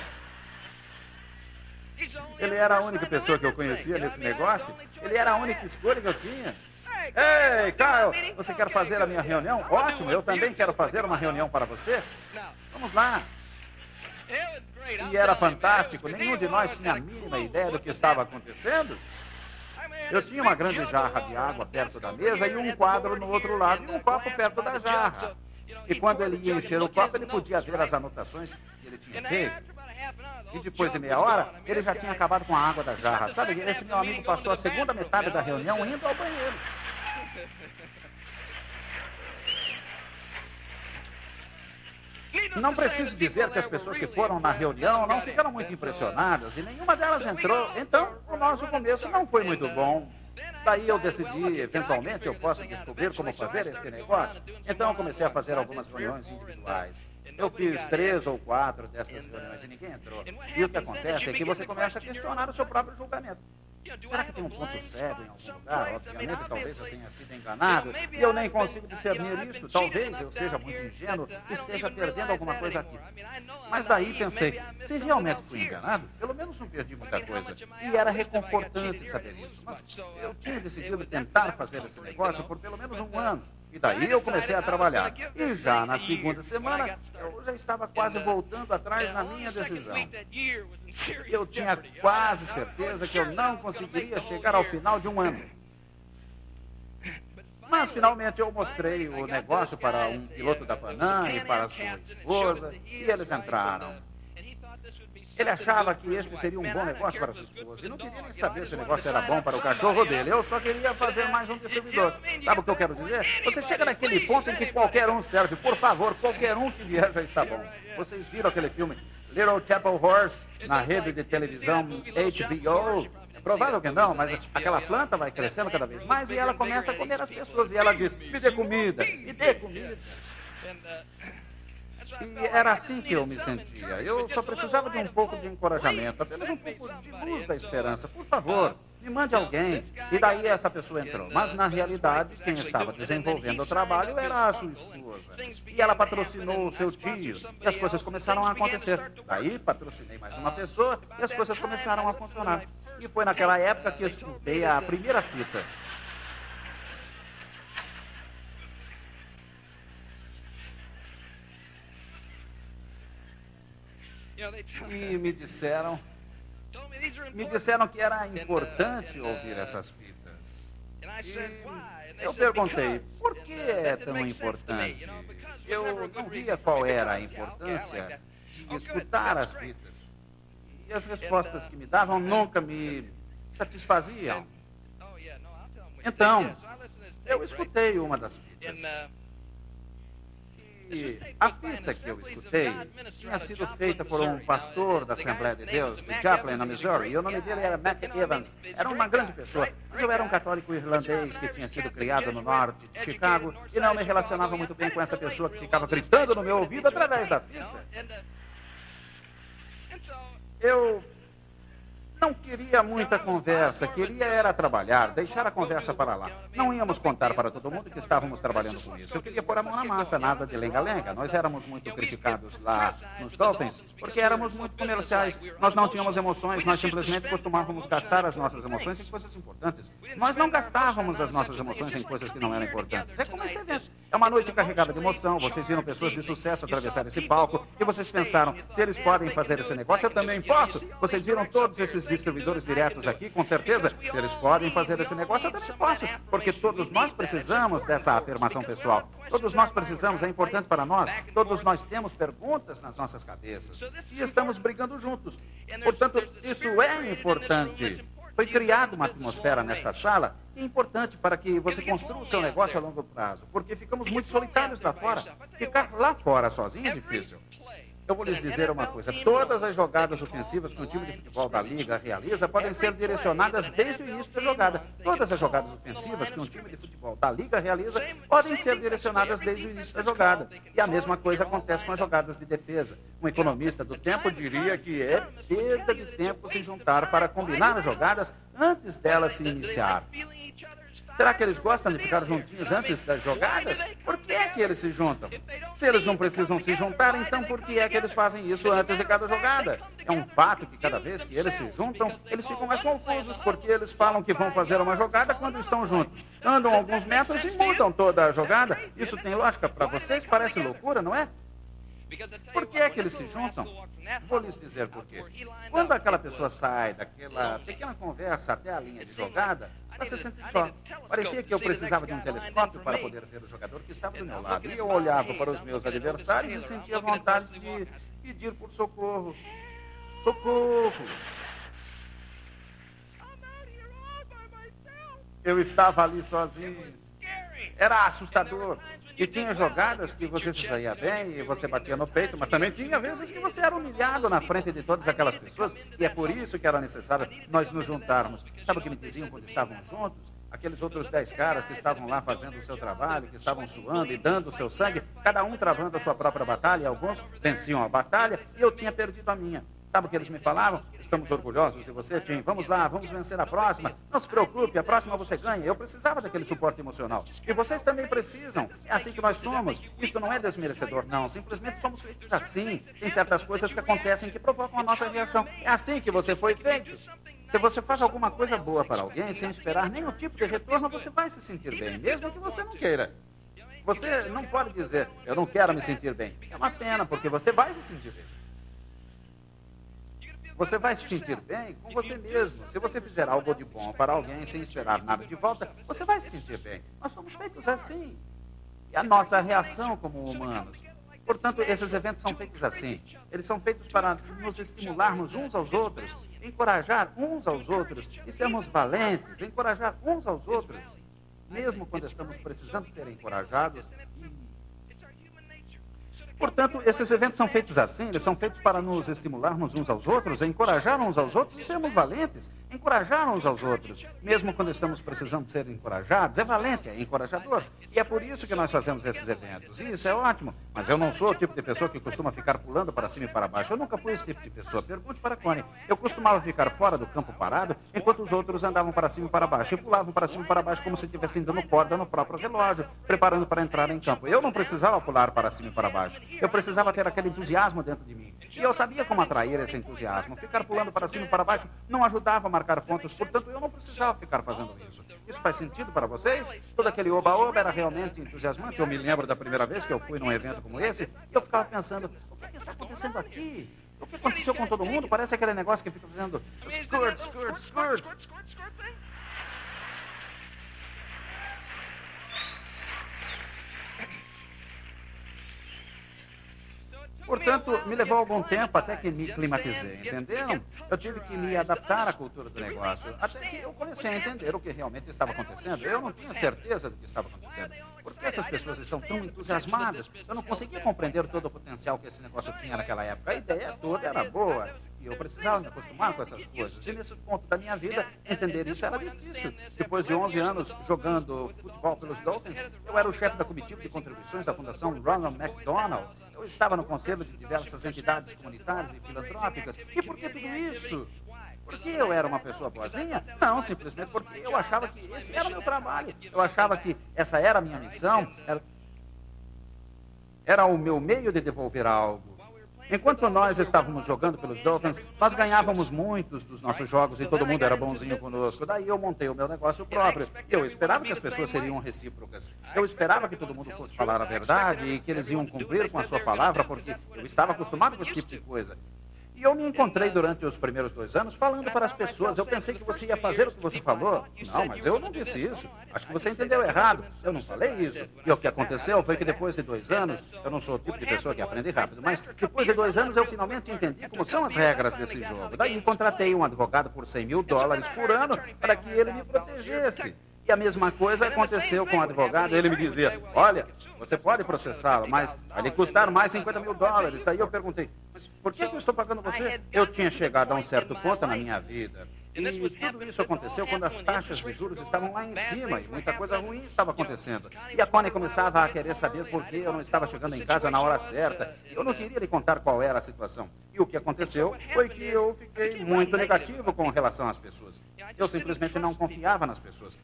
Ele era a única pessoa que eu conhecia nesse negócio. Ele era a única escolha que eu tinha. Ei, Kyle, você quer fazer a minha reunião? Ótimo, eu também quero fazer uma reunião para você. Vamos lá. E era fantástico, nenhum de nós tinha a mínima ideia do que estava acontecendo. Eu tinha uma grande jarra de água perto da mesa e um quadro no outro lado e um copo perto da jarra. E quando ele ia encher o copo, ele podia ver as anotações que ele tinha feito. E depois de meia hora, ele já tinha acabado com a água da jarra. Sabe, esse meu amigo passou a segunda metade da reunião indo ao banheiro. Não preciso dizer que as pessoas que foram na reunião não ficaram muito impressionadas e nenhuma delas entrou. Então, o nosso começo não foi muito bom. Daí eu decidi, eventualmente, eu posso descobrir como fazer este negócio. Então, eu comecei a fazer algumas reuniões individuais. Eu fiz três ou quatro dessas reuniões e ninguém entrou. E o que acontece é que você começa a questionar o seu próprio julgamento. Será que tem um ponto cego em algum lugar? Obviamente, talvez eu tenha sido enganado e eu nem consigo discernir isto. Talvez eu seja muito ingênuo e esteja perdendo alguma coisa aqui. Mas daí pensei, se realmente fui enganado, pelo menos não perdi muita coisa. E era reconfortante saber isso. Mas eu tinha decidido tentar fazer esse negócio por pelo menos um ano. E daí eu comecei a trabalhar. E já na segunda semana, eu já estava quase voltando atrás na minha decisão. Eu tinha quase certeza que eu não conseguiria chegar ao final de um ano. Mas finalmente eu mostrei o negócio para um piloto da Panam e para sua esposa, e eles entraram. Ele achava que este seria um bom negócio para sua esposa. E não queria nem saber se o negócio era bom para o cachorro dele. Eu só queria fazer mais um distribuidor. Sabe o que eu quero dizer? Você chega naquele ponto em que qualquer um serve. Por favor, qualquer um que vier já está bom. Vocês viram aquele filme Little Chapel Horse na rede de televisão HBO? É provável que não, mas aquela planta vai crescendo cada vez mais e ela começa a comer as pessoas. E ela diz: me dê comida, me dê comida. E era assim que eu me sentia. Eu só precisava de um pouco de encorajamento, apenas um pouco de luz da esperança. Por favor, me mande alguém. E daí essa pessoa entrou. Mas na realidade, quem estava desenvolvendo o trabalho era a sua esposa. E ela patrocinou o seu tio. E as coisas começaram a acontecer. Daí patrocinei mais uma pessoa e as coisas começaram a funcionar. E foi naquela época que escutei a primeira fita. E me disseram, me disseram que era importante ouvir essas fitas. E eu perguntei, por que é tão importante? Eu não via qual era a importância de escutar as fitas. E as respostas que me davam nunca me satisfaziam. Então, eu escutei uma das fitas. A fita que eu escutei tinha sido feita por um pastor da Assembleia de Deus, de Joplin, na Missouri, e o nome dele era Matt Evans. Era uma grande pessoa, mas eu era um católico irlandês que tinha sido criado no norte de Chicago e não me relacionava muito bem com essa pessoa que ficava gritando no meu ouvido através da fita. Eu Não queria muita conversa, queria era trabalhar, deixar a conversa para lá. Não íamos contar para todo mundo que estávamos trabalhando com isso. Eu queria pôr a mão na massa, nada de lenga-lenga. Nós éramos muito criticados lá nos Dolphins, porque éramos muito comerciais. Nós não tínhamos emoções, nós simplesmente costumávamos gastar as nossas emoções em coisas importantes. Nós não gastávamos as nossas emoções em coisas que não eram importantes. É como esse evento. É uma noite carregada de emoção. Vocês viram pessoas de sucesso atravessar esse palco e vocês pensaram, se eles podem fazer esse negócio, eu também posso. Vocês viram todos esses distribuidores diretos aqui, com certeza. Se eles podem fazer esse negócio, eu também posso. Porque todos nós precisamos dessa afirmação pessoal. Todos nós precisamos, é importante para nós. Todos nós temos perguntas nas nossas cabeças. E estamos brigando juntos. Portanto, isso é importante. Foi criada uma atmosfera nesta sala que é importante para que você construa o seu negócio a longo prazo, porque ficamos muito solitários lá fora. Ficar lá fora sozinho é difícil. Eu vou lhes dizer uma coisa: todas as jogadas ofensivas que o time de futebol da Liga realiza podem ser direcionadas desde o início da jogada. Todas as jogadas ofensivas que um time de futebol da Liga realiza podem ser direcionadas desde o início da jogada. E a mesma coisa acontece com as jogadas de defesa. Um economista do tempo diria que é perda de tempo se juntar para combinar as jogadas antes delas se iniciar. Será que eles gostam de ficar juntinhos antes das jogadas? Por que é que eles se juntam? Se eles não precisam se juntar, então por que é que eles fazem isso antes de cada jogada? É um fato que cada vez que eles se juntam, eles ficam mais confusos, porque eles falam que vão fazer uma jogada quando estão juntos. Andam alguns metros e mudam toda a jogada. Isso tem lógica para vocês? Parece loucura, não é? Por que é que eles se juntam? Vou lhes dizer por quê. Quando aquela pessoa sai daquela pequena conversa até a linha de jogada, sente só. Parecia que eu precisava de um telescópio para poder ver o jogador que estava do meu lado. E eu olhava para os meus adversários e sentia vontade de pedir por socorro. Socorro! Eu estava ali sozinho. Era assustador. E tinha jogadas que você se saía bem e você batia no peito, mas também tinha vezes que você era humilhado na frente de todas aquelas pessoas. E é por isso que era necessário nós nos juntarmos. Sabe o que me diziam quando estavam juntos? Aqueles outros dez caras que estavam lá fazendo o seu trabalho, que estavam suando e dando o seu sangue, cada um travando a sua própria batalha. Alguns venciam a batalha e eu tinha perdido a minha. Sabe o que eles me falavam? Estamos orgulhosos de você, Tim. Vamos lá, vamos vencer a próxima. Não se preocupe, a próxima você ganha. Eu precisava daquele suporte emocional. E vocês também precisam. É assim que nós somos. Isto não é desmerecedor, não. Simplesmente somos feitos assim. Tem certas coisas que acontecem que provocam a nossa reação. É assim que você foi feito. Se você faz alguma coisa boa para alguém sem esperar nenhum tipo de retorno, você vai se sentir bem, mesmo que você não queira. Você não pode dizer, eu não quero me sentir bem. É uma pena, porque você vai se sentir bem. Você vai se sentir bem com você mesmo. Se você fizer algo de bom para alguém sem esperar nada de volta, você vai se sentir bem. Nós somos feitos assim. E a nossa reação como humanos. Portanto, esses eventos são feitos assim. Eles são feitos para nos estimularmos uns aos outros, encorajar uns aos outros e sermos valentes, encorajar uns aos outros, mesmo quando estamos precisando ser encorajados Portanto, esses eventos são feitos assim, eles são feitos para nos estimularmos uns aos outros, encorajar uns aos outros e sermos valentes, encorajar uns aos outros, mesmo quando estamos precisando ser encorajados, é valente, é encorajador. E é por isso que nós fazemos esses eventos. Isso é ótimo, mas eu não sou o tipo de pessoa que costuma ficar pulando para cima e para baixo. Eu nunca fui esse tipo de pessoa. Pergunte para a Connie. Eu costumava ficar fora do campo parado, enquanto os outros andavam para cima e para baixo, e pulavam para cima e para baixo como se estivessem dando corda no próprio relógio, preparando para entrar em campo. Eu não precisava pular para cima e para baixo. Eu precisava ter aquele entusiasmo dentro de mim. E eu sabia como atrair esse entusiasmo. Ficar pulando para cima e para baixo não ajudava a marcar pontos, portanto eu não precisava ficar fazendo isso. Isso faz sentido para vocês? Todo aquele oba-oba era realmente entusiasmante. Eu me lembro da primeira vez que eu fui num evento como esse eu ficava pensando: o que, é que está acontecendo aqui? O que aconteceu com todo mundo? Parece aquele negócio que fica fazendo skirt, skirt, skirt. Portanto, me levou algum tempo até que me climatizei, entenderam? Eu tive que me adaptar à cultura do negócio, até que eu comecei a entender o que realmente estava acontecendo. Eu não tinha certeza do que estava acontecendo. Por que essas pessoas estão tão entusiasmadas? Eu não conseguia compreender todo o potencial que esse negócio tinha naquela época. A ideia toda era boa. E eu precisava me acostumar com essas coisas. E nesse ponto da minha vida, entender isso era difícil. Depois de 11 anos jogando futebol pelos Dolphins, eu era o chefe da comitiva de contribuições da Fundação Ronald McDonald. Estava no conselho de diversas entidades comunitárias e filantrópicas. E por que tudo isso? Porque eu era uma pessoa boazinha? Não, simplesmente porque eu achava que esse era o meu trabalho. Eu achava que essa era a minha missão. Era, era o meu meio de devolver algo. Enquanto nós estávamos jogando pelos Dolphins, nós ganhávamos muitos dos nossos jogos e todo mundo era bonzinho conosco. Daí eu montei o meu negócio próprio. Eu esperava que as pessoas seriam recíprocas. Eu esperava que todo mundo fosse falar a verdade e que eles iam cumprir com a sua palavra, porque eu estava acostumado com esse tipo de coisa. E eu me encontrei durante os primeiros dois anos falando para as pessoas. Eu pensei que você ia fazer o que você falou. Não, mas eu não disse isso. Acho que você entendeu errado. Eu não falei isso. E o que aconteceu foi que depois de dois anos, eu não sou o tipo de pessoa que aprende rápido, mas depois de dois anos eu finalmente entendi como são as regras desse jogo. Daí contratei um advogado por 100 mil dólares por ano para que ele me protegesse. E a mesma coisa aconteceu com o advogado. Ele me dizia: Olha, você pode processá-lo, mas vai custar mais 50 mil dólares. Daí eu perguntei: Mas por que eu estou pagando você? Eu tinha chegado a um certo ponto na minha vida e tudo isso aconteceu quando as taxas de juros estavam lá em cima e muita coisa ruim estava acontecendo. E a Connie começava a querer saber por que eu não estava chegando em casa na hora certa. Eu não queria lhe contar qual era a situação. E o que aconteceu foi que eu fiquei muito negativo com relação às pessoas. Eu simplesmente não confiava nas pessoas.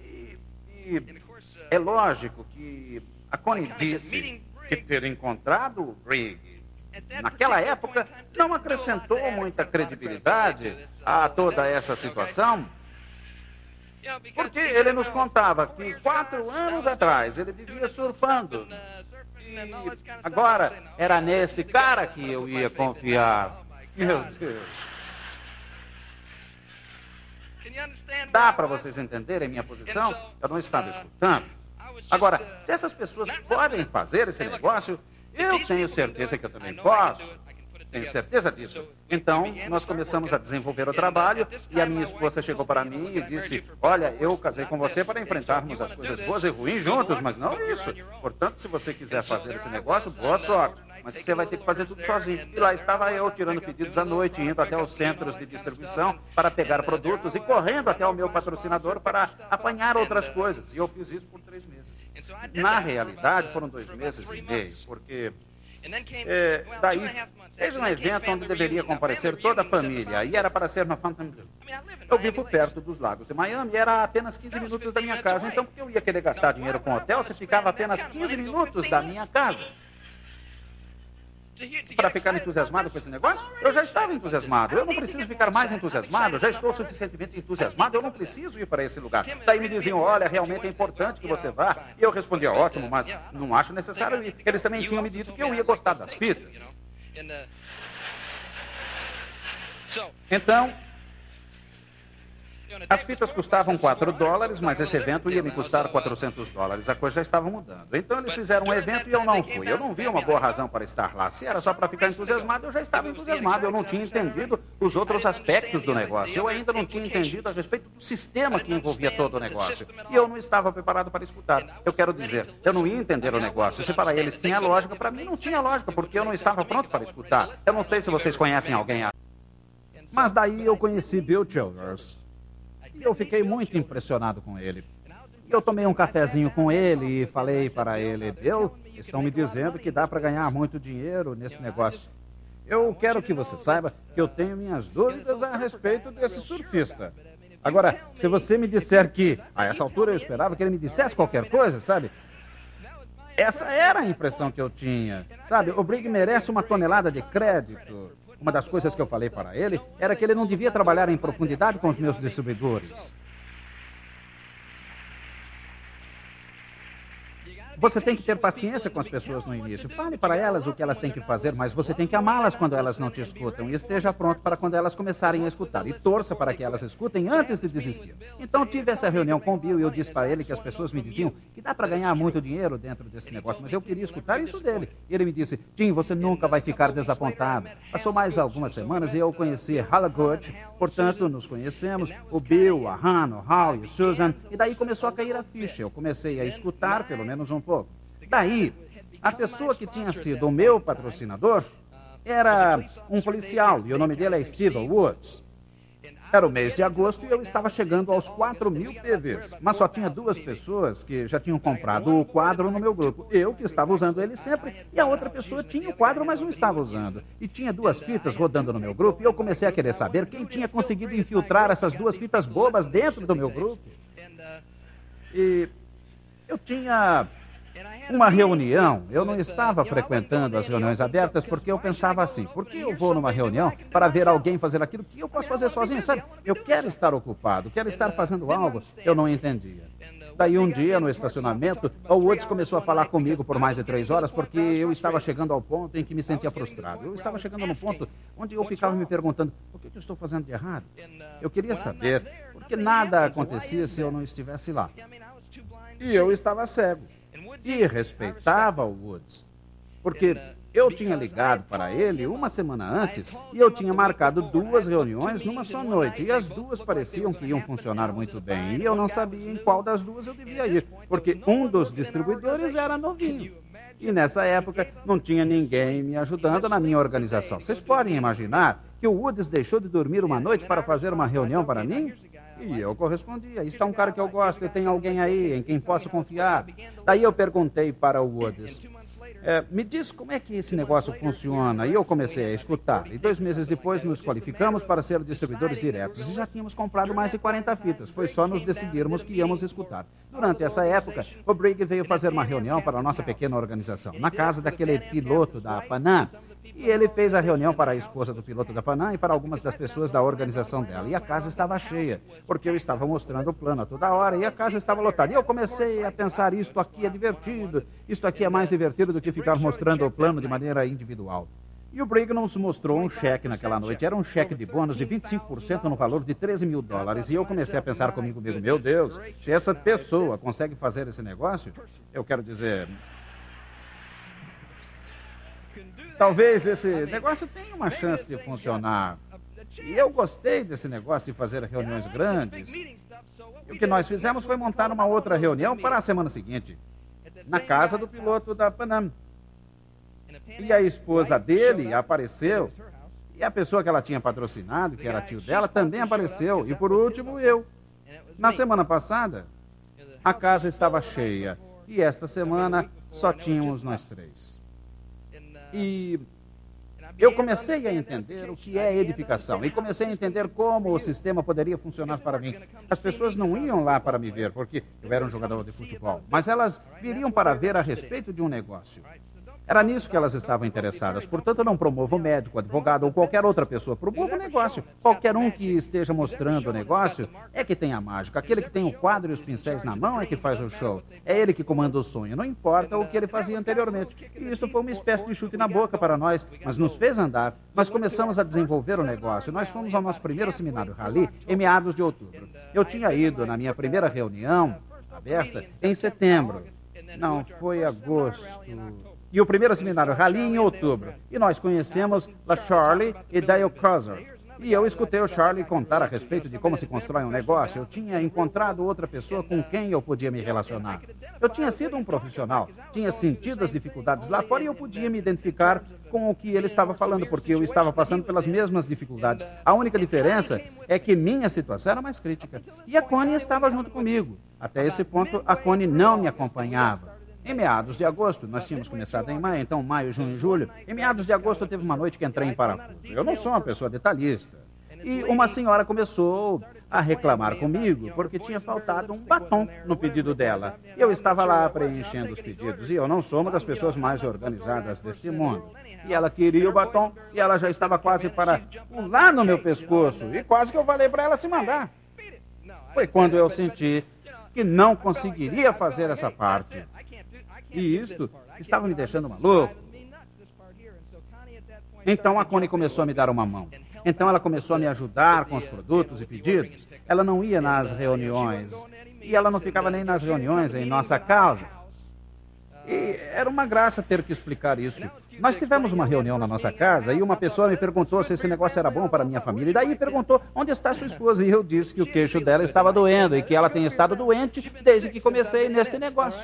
E, e é lógico que a Connie disse que ter encontrado o Briggs naquela época, não acrescentou muita credibilidade a toda essa situação, porque ele nos contava que quatro anos atrás ele vivia surfando. E agora era nesse cara que eu ia confiar. Meu Deus. Dá para vocês entenderem minha posição? Eu não estava escutando. Agora, se essas pessoas podem fazer esse negócio, eu tenho certeza que eu também posso. Tenho certeza disso. Então, nós começamos a desenvolver o trabalho e a minha esposa chegou para mim e disse: Olha, eu casei com você para enfrentarmos as coisas boas e ruins juntos, mas não isso. Portanto, se você quiser fazer esse negócio, boa sorte. Mas você vai ter que fazer tudo sozinho. E lá estava eu tirando pedidos à noite, indo até os centros de distribuição para pegar produtos e correndo até o meu patrocinador para apanhar outras coisas. E eu fiz isso por três meses. Na realidade, foram dois meses e meio, porque é, daí teve um evento onde deveria comparecer toda a família e era para ser na Fontainebleau. Eu vivo perto dos lagos de Miami era apenas 15 minutos da minha casa, então por que eu ia querer gastar dinheiro com hotel se ficava apenas 15 minutos da minha casa? Para ficar entusiasmado com esse negócio? Eu já estava entusiasmado. Eu não preciso ficar mais entusiasmado. Já estou suficientemente entusiasmado. Eu não preciso ir para esse lugar. Daí me diziam: olha, realmente é importante que você vá. E eu respondia: ótimo, mas não acho necessário ir. Eles também tinham me dito que eu ia gostar das fitas. Então, as fitas custavam 4 dólares, mas esse evento ia me custar 400 dólares. A coisa já estava mudando. Então eles fizeram um evento e eu não fui. Eu não vi uma boa razão para estar lá. Se era só para ficar entusiasmado, eu já estava entusiasmado. Eu não tinha entendido os outros aspectos do negócio. Eu ainda não tinha entendido a respeito do sistema que envolvia todo o negócio. E eu não estava preparado para escutar. Eu quero dizer, eu não ia entender o negócio. Se para eles tinha lógica, para mim não tinha lógica, porque eu não estava pronto para escutar. Eu não sei se vocês conhecem alguém. Mas daí eu conheci Bill Childers. Eu fiquei muito impressionado com ele. Eu tomei um cafezinho com ele e falei para ele: Eu, estão me dizendo que dá para ganhar muito dinheiro nesse negócio. Eu quero que você saiba que eu tenho minhas dúvidas a respeito desse surfista. Agora, se você me disser que, a essa altura eu esperava que ele me dissesse qualquer coisa, sabe? Essa era a impressão que eu tinha. Sabe, o Brig merece uma tonelada de crédito. Uma das coisas que eu falei para ele era que ele não devia trabalhar em profundidade com os meus distribuidores. Você tem que ter paciência com as pessoas no início. Fale para elas o que elas têm que fazer, mas você tem que amá-las quando elas não te escutam. E esteja pronto para quando elas começarem a escutar. E torça para que elas escutem antes de desistir. Então tive essa reunião com o Bill e eu disse para ele que as pessoas me diziam que dá para ganhar muito dinheiro dentro desse negócio, mas eu queria escutar isso dele. Ele me disse: Tim, você nunca vai ficar desapontado. Passou mais algumas semanas e eu conheci Halagut, portanto, nos conhecemos, o Bill, a Hannah, o Hal e o Susan, e daí começou a cair a ficha. Eu comecei a escutar pelo menos um pouco Daí, a pessoa que tinha sido o meu patrocinador era um policial, e o nome dele é Steve Woods. Era o mês de agosto e eu estava chegando aos 4 mil PVs. Mas só tinha duas pessoas que já tinham comprado o quadro no meu grupo. Eu, que estava usando ele sempre, e a outra pessoa tinha o quadro, mas não estava usando. E tinha duas fitas rodando no meu grupo e eu comecei a querer saber quem tinha conseguido infiltrar essas duas fitas bobas dentro do meu grupo. E eu tinha uma reunião. Eu não estava frequentando as reuniões abertas porque eu pensava assim: por que eu vou numa reunião para ver alguém fazer aquilo que eu posso fazer sozinho? Sabe? Eu quero estar ocupado, quero estar fazendo algo. Eu não entendia. Daí um dia, no estacionamento, o Woods começou a falar comigo por mais de três horas porque eu estava chegando ao ponto em que me sentia frustrado. Eu estava chegando no ponto onde eu ficava me perguntando: o que eu estou fazendo de errado? Eu queria saber, porque nada acontecia se eu não estivesse lá. E eu estava cego e respeitava o Woods, porque eu tinha ligado para ele uma semana antes e eu tinha marcado duas reuniões numa só noite. E as duas pareciam que iam funcionar muito bem. E eu não sabia em qual das duas eu devia ir, porque um dos distribuidores era novinho. E nessa época não tinha ninguém me ajudando na minha organização. Vocês podem imaginar que o Woods deixou de dormir uma noite para fazer uma reunião para mim? E eu correspondi. Aí está um cara que eu gosto, eu tenho alguém aí em quem posso confiar. Daí eu perguntei para o Woods. É, me diz como é que esse negócio funciona. E eu comecei a escutar. E dois meses depois nos qualificamos para ser distribuidores diretos. E já tínhamos comprado mais de 40 fitas. Foi só nos decidirmos que íamos escutar. Durante essa época, o Brigg veio fazer uma reunião para a nossa pequena organização, na casa daquele piloto da Panam. E ele fez a reunião para a esposa do piloto da Panam e para algumas das pessoas da organização dela. E a casa estava cheia, porque eu estava mostrando o plano a toda hora e a casa estava lotada. E eu comecei a pensar: isto aqui é divertido, isto aqui é mais divertido do que ficar mostrando o plano de maneira individual. E o Brigg nos mostrou um cheque naquela noite. Era um cheque de bônus de 25% no valor de 13 mil dólares. E eu comecei a pensar comigo mesmo: meu Deus, se essa pessoa consegue fazer esse negócio, eu quero dizer, talvez esse negócio tenha uma chance de funcionar. E eu gostei desse negócio de fazer reuniões grandes. E o que nós fizemos foi montar uma outra reunião para a semana seguinte, na casa do piloto da Panam. E a esposa dele apareceu. E a pessoa que ela tinha patrocinado, que era tio dela, também apareceu. E por último, eu. Na semana passada, a casa estava cheia. E esta semana só tínhamos nós três. E eu comecei a entender o que é edificação e comecei a entender como o sistema poderia funcionar para mim. As pessoas não iam lá para me ver porque eu era um jogador de futebol, mas elas viriam para ver a respeito de um negócio. Era nisso que elas estavam interessadas. Portanto, não promovo médico, advogado ou qualquer outra pessoa. Promova o negócio. Qualquer um que esteja mostrando o negócio é que tem a mágica. Aquele que tem o quadro e os pincéis na mão é que faz o show. É ele que comanda o sonho. Não importa o que ele fazia anteriormente. E isso foi uma espécie de chute na boca para nós, mas nos fez andar. Nós começamos a desenvolver o negócio. Nós fomos ao nosso primeiro seminário Rally em meados de outubro. Eu tinha ido na minha primeira reunião aberta em setembro. Não, foi agosto e o primeiro seminário Rally em outubro. E nós conhecemos La Charlie e Dale Crosser. E eu escutei o Charlie contar a respeito de como se constrói um negócio. Eu tinha encontrado outra pessoa com quem eu podia me relacionar. Eu tinha sido um profissional, tinha sentido as dificuldades lá fora e eu podia me identificar com o que ele estava falando, porque eu estava passando pelas mesmas dificuldades. A única diferença é que minha situação era mais crítica. E a Connie estava junto comigo. Até esse ponto, a Connie não me acompanhava. Em meados de agosto, nós tínhamos começado em maio, então maio, junho e julho. Em meados de agosto, teve uma noite que entrei em parafuso. Eu não sou uma pessoa detalhista. E uma senhora começou a reclamar comigo porque tinha faltado um batom no pedido dela. Eu estava lá preenchendo os pedidos e eu não sou uma das pessoas mais organizadas deste mundo. E ela queria o batom e ela já estava quase para pular no meu pescoço e quase que eu falei para ela se mandar. Foi quando eu senti que não conseguiria fazer essa parte. E isto estava me deixando maluco. Então a Connie começou a me dar uma mão. Então ela começou a me ajudar com os produtos e pedidos. Ela não ia nas reuniões. E ela não ficava nem nas reuniões em nossa casa. E era uma graça ter que explicar isso. Nós tivemos uma reunião na nossa casa e uma pessoa me perguntou se esse negócio era bom para minha família. E daí perguntou onde está sua esposa. E eu disse que o queixo dela estava doendo e que ela tem estado doente desde que comecei neste negócio.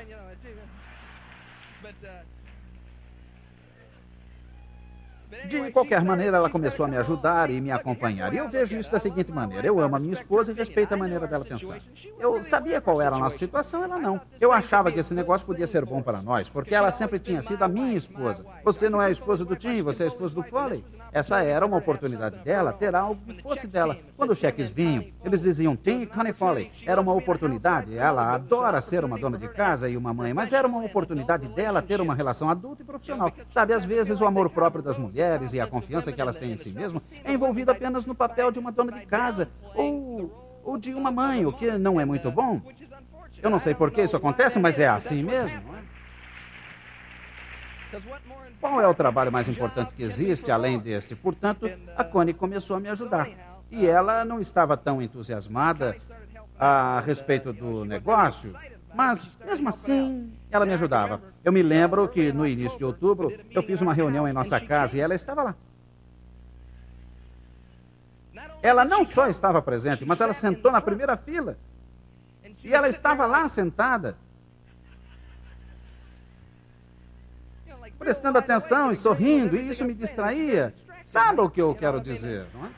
De qualquer maneira, ela começou a me ajudar e me acompanhar. E eu vejo isso da seguinte maneira: eu amo a minha esposa e respeito a maneira dela pensar. Eu sabia qual era a nossa situação, ela não. Eu achava que esse negócio podia ser bom para nós, porque ela sempre tinha sido a minha esposa. Você não é a esposa do Tim, você é a esposa do Foley. Essa era uma oportunidade dela ter algo que fosse dela. Quando os cheques vinham, eles diziam Tim e Connie Foley. Era uma oportunidade. Ela adora ser uma dona de casa e uma mãe, mas era uma oportunidade dela ter uma relação adulta e profissional. Sabe, às vezes o amor próprio das mulheres e a confiança que elas têm em si mesmas é envolvido apenas no papel de uma dona de casa ou, ou de uma mãe, o que não é muito bom. Eu não sei por que isso acontece, mas é assim mesmo. É? Qual é o trabalho mais importante que existe além deste? Portanto, a Connie começou a me ajudar. E ela não estava tão entusiasmada a respeito do negócio, mas mesmo assim ela me ajudava. Eu me lembro que no início de outubro eu fiz uma reunião em nossa casa e ela estava lá. Ela não só estava presente, mas ela sentou na primeira fila. E ela estava lá sentada. prestando atenção e sorrindo, e isso me distraía. Sabe o que eu quero dizer, não é?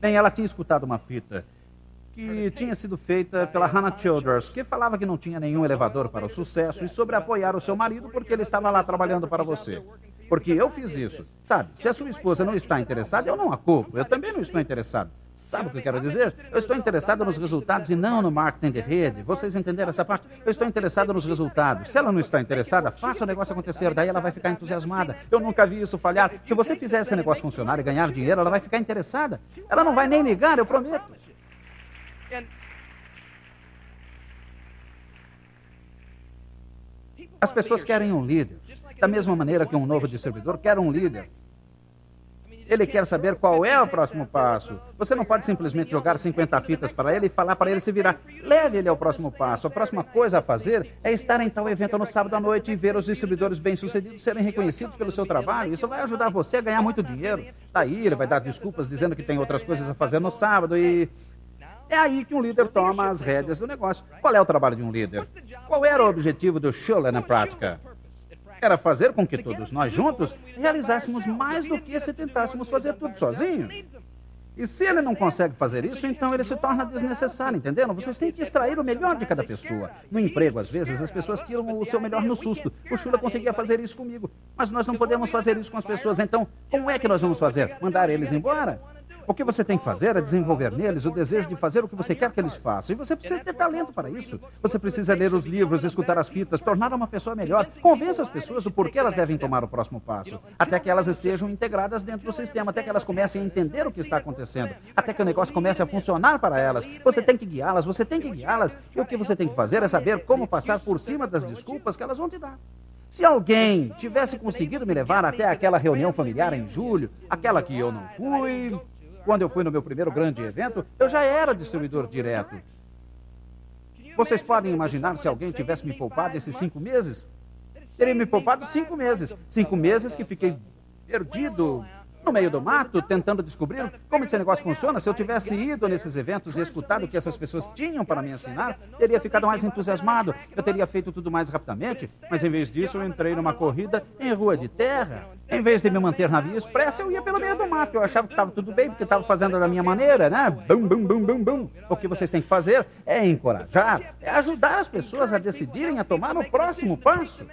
Bem, ela tinha escutado uma fita que tinha sido feita pela Hannah Childers, que falava que não tinha nenhum elevador para o sucesso e sobre apoiar o seu marido porque ele estava lá trabalhando para você. Porque eu fiz isso. Sabe, se a sua esposa não está interessada, eu não a culpo. Eu também não estou interessado. Sabe o que eu quero dizer? Eu estou interessado nos resultados e não no marketing de rede. Vocês entenderam essa parte? Eu estou interessado nos resultados. Se ela não está interessada, faça o negócio acontecer, daí ela vai ficar entusiasmada. Eu nunca vi isso falhar. Se você fizer esse negócio funcionar e ganhar dinheiro, ela vai ficar interessada. Ela não vai nem ligar, eu prometo. As pessoas querem um líder. Da mesma maneira que um novo distribuidor quer um líder. Ele quer saber qual é o próximo passo. Você não pode simplesmente jogar 50 fitas para ele e falar para ele se virar. Leve ele ao próximo passo. A próxima coisa a fazer é estar em tal evento no sábado à noite e ver os distribuidores bem-sucedidos serem reconhecidos pelo seu trabalho. Isso vai ajudar você a ganhar muito dinheiro. Daí ele vai dar desculpas dizendo que tem outras coisas a fazer no sábado e. É aí que um líder toma as rédeas do negócio. Qual é o trabalho de um líder? Qual era o objetivo do Schuller na prática? Era fazer com que todos nós juntos realizássemos mais do que se tentássemos fazer tudo sozinho. E se ele não consegue fazer isso, então ele se torna desnecessário, entenderam? Vocês têm que extrair o melhor de cada pessoa. No emprego, às vezes, as pessoas tiram o seu melhor no susto. O Chula conseguia fazer isso comigo. Mas nós não podemos fazer isso com as pessoas. Então, como é que nós vamos fazer? Mandar eles embora? O que você tem que fazer é desenvolver neles o desejo de fazer o que você quer que eles façam. E você precisa ter talento para isso. Você precisa ler os livros, escutar as fitas, tornar uma pessoa melhor. Convença as pessoas do porquê elas devem tomar o próximo passo. Até que elas estejam integradas dentro do sistema, até que elas comecem a entender o que está acontecendo, até que o negócio comece a funcionar para elas. Você tem que guiá-las, você tem que guiá-las. E o que você tem que fazer é saber como passar por cima das desculpas que elas vão te dar. Se alguém tivesse conseguido me levar até aquela reunião familiar em julho, aquela que eu não fui, quando eu fui no meu primeiro grande evento, eu já era distribuidor direto. Vocês podem imaginar se alguém tivesse me poupado esses cinco meses? Teria me poupado cinco meses. Cinco meses que fiquei perdido, no meio do mato, tentando descobrir como esse negócio funciona. Se eu tivesse ido nesses eventos e escutado o que essas pessoas tinham para me ensinar, teria ficado mais entusiasmado. Eu teria feito tudo mais rapidamente, mas em vez disso eu entrei numa corrida em rua de terra. Em vez de me manter na via expressa, eu ia pelo meio do mato. Eu achava que estava tudo bem, porque estava fazendo da minha maneira, né? Bum, bum, bum, bum, bum. O que vocês têm que fazer é encorajar, é ajudar as pessoas a decidirem a tomar o próximo passo.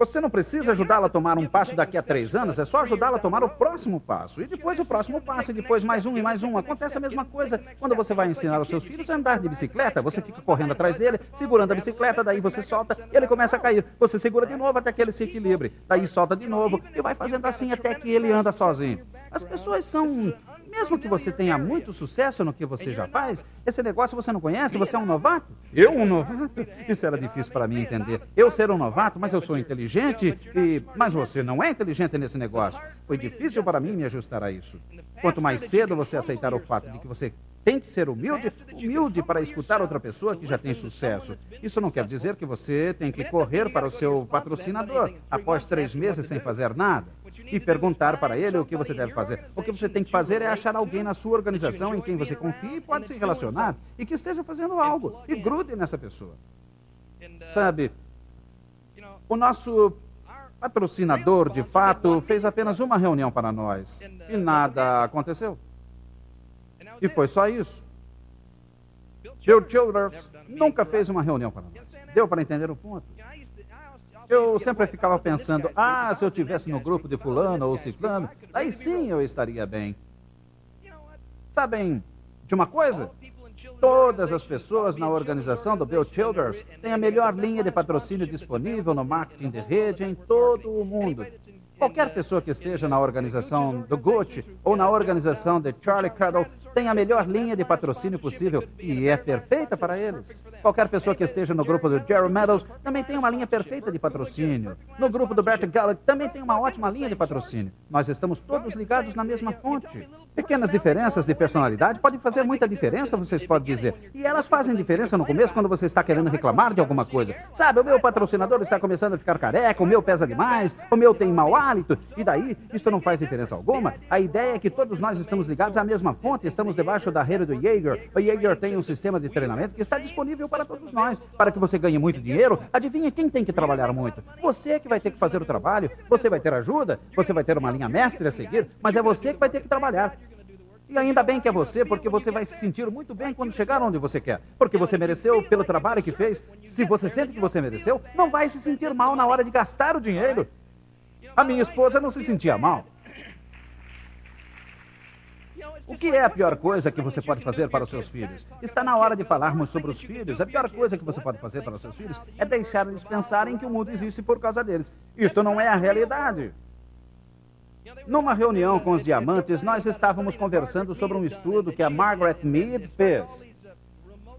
Você não precisa ajudá-la a tomar um passo daqui a três anos, é só ajudá-la a tomar o próximo passo. E depois o próximo passo, e depois mais um e mais um. Acontece a mesma coisa quando você vai ensinar os seus filhos a andar de bicicleta. Você fica correndo atrás dele, segurando a bicicleta, daí você solta, ele começa a cair. Você segura de novo até que ele se equilibre. Daí solta de novo e vai fazendo assim até que ele anda sozinho. As pessoas são mesmo que você tenha muito sucesso no que você já faz, esse negócio você não conhece, você é um novato? Eu um novato? Isso era difícil para mim entender. Eu ser um novato, mas eu sou inteligente e mas você não é inteligente nesse negócio. Foi difícil para mim me ajustar a isso. Quanto mais cedo você aceitar o fato de que você tem que ser humilde, humilde para escutar outra pessoa que já tem sucesso. Isso não quer dizer que você tem que correr para o seu patrocinador após três meses sem fazer nada e perguntar para ele o que você deve fazer. O que você tem que fazer é achar alguém na sua organização em quem você confie e pode se relacionar e que esteja fazendo algo e grude nessa pessoa. Sabe, o nosso patrocinador, de fato, fez apenas uma reunião para nós e nada aconteceu. E foi só isso. Bill Childers nunca fez uma reunião para nós. Deu para entender o ponto? Eu sempre ficava pensando, ah, se eu tivesse no grupo de fulano ou ciclano, aí sim eu estaria bem. Sabem de uma coisa? Todas as pessoas na organização do Bill Childers têm a melhor linha de patrocínio disponível no marketing de rede em todo o mundo. Qualquer pessoa que esteja na organização do Gucci ou na organização de Charlie Cuddle tem a melhor linha de patrocínio possível e é perfeita para eles. Qualquer pessoa que esteja no grupo do Jerry Meadows também tem uma linha perfeita de patrocínio. No grupo do Bert Gallagher também tem uma ótima linha de patrocínio. Nós estamos todos ligados na mesma fonte. Pequenas diferenças de personalidade podem fazer muita diferença, vocês podem dizer. E elas fazem diferença no começo quando você está querendo reclamar de alguma coisa. Sabe, o meu patrocinador está começando a ficar careca, o meu pesa demais, o meu tem mau hálito. E daí, isso não faz diferença alguma. A ideia é que todos nós estamos ligados à mesma fonte, estamos debaixo da rede do Jaeger. O Jaeger tem um sistema de treinamento que está disponível para todos nós. Para que você ganhe muito dinheiro, adivinha quem tem que trabalhar muito? Você que vai ter que fazer o trabalho, você vai ter ajuda, você vai ter uma linha mestre a seguir, mas é você que vai ter que trabalhar. E ainda bem que é você, porque você vai se sentir muito bem quando chegar onde você quer. Porque você mereceu pelo trabalho que fez. Se você sente que você mereceu, não vai se sentir mal na hora de gastar o dinheiro. A minha esposa não se sentia mal. O que é a pior coisa que você pode fazer para os seus filhos? Está na hora de falarmos sobre os filhos. A pior coisa que você pode fazer para os seus filhos é deixar eles pensarem que o mundo existe por causa deles. Isto não é a realidade. Numa reunião com os diamantes, nós estávamos conversando sobre um estudo que a Margaret Mead fez.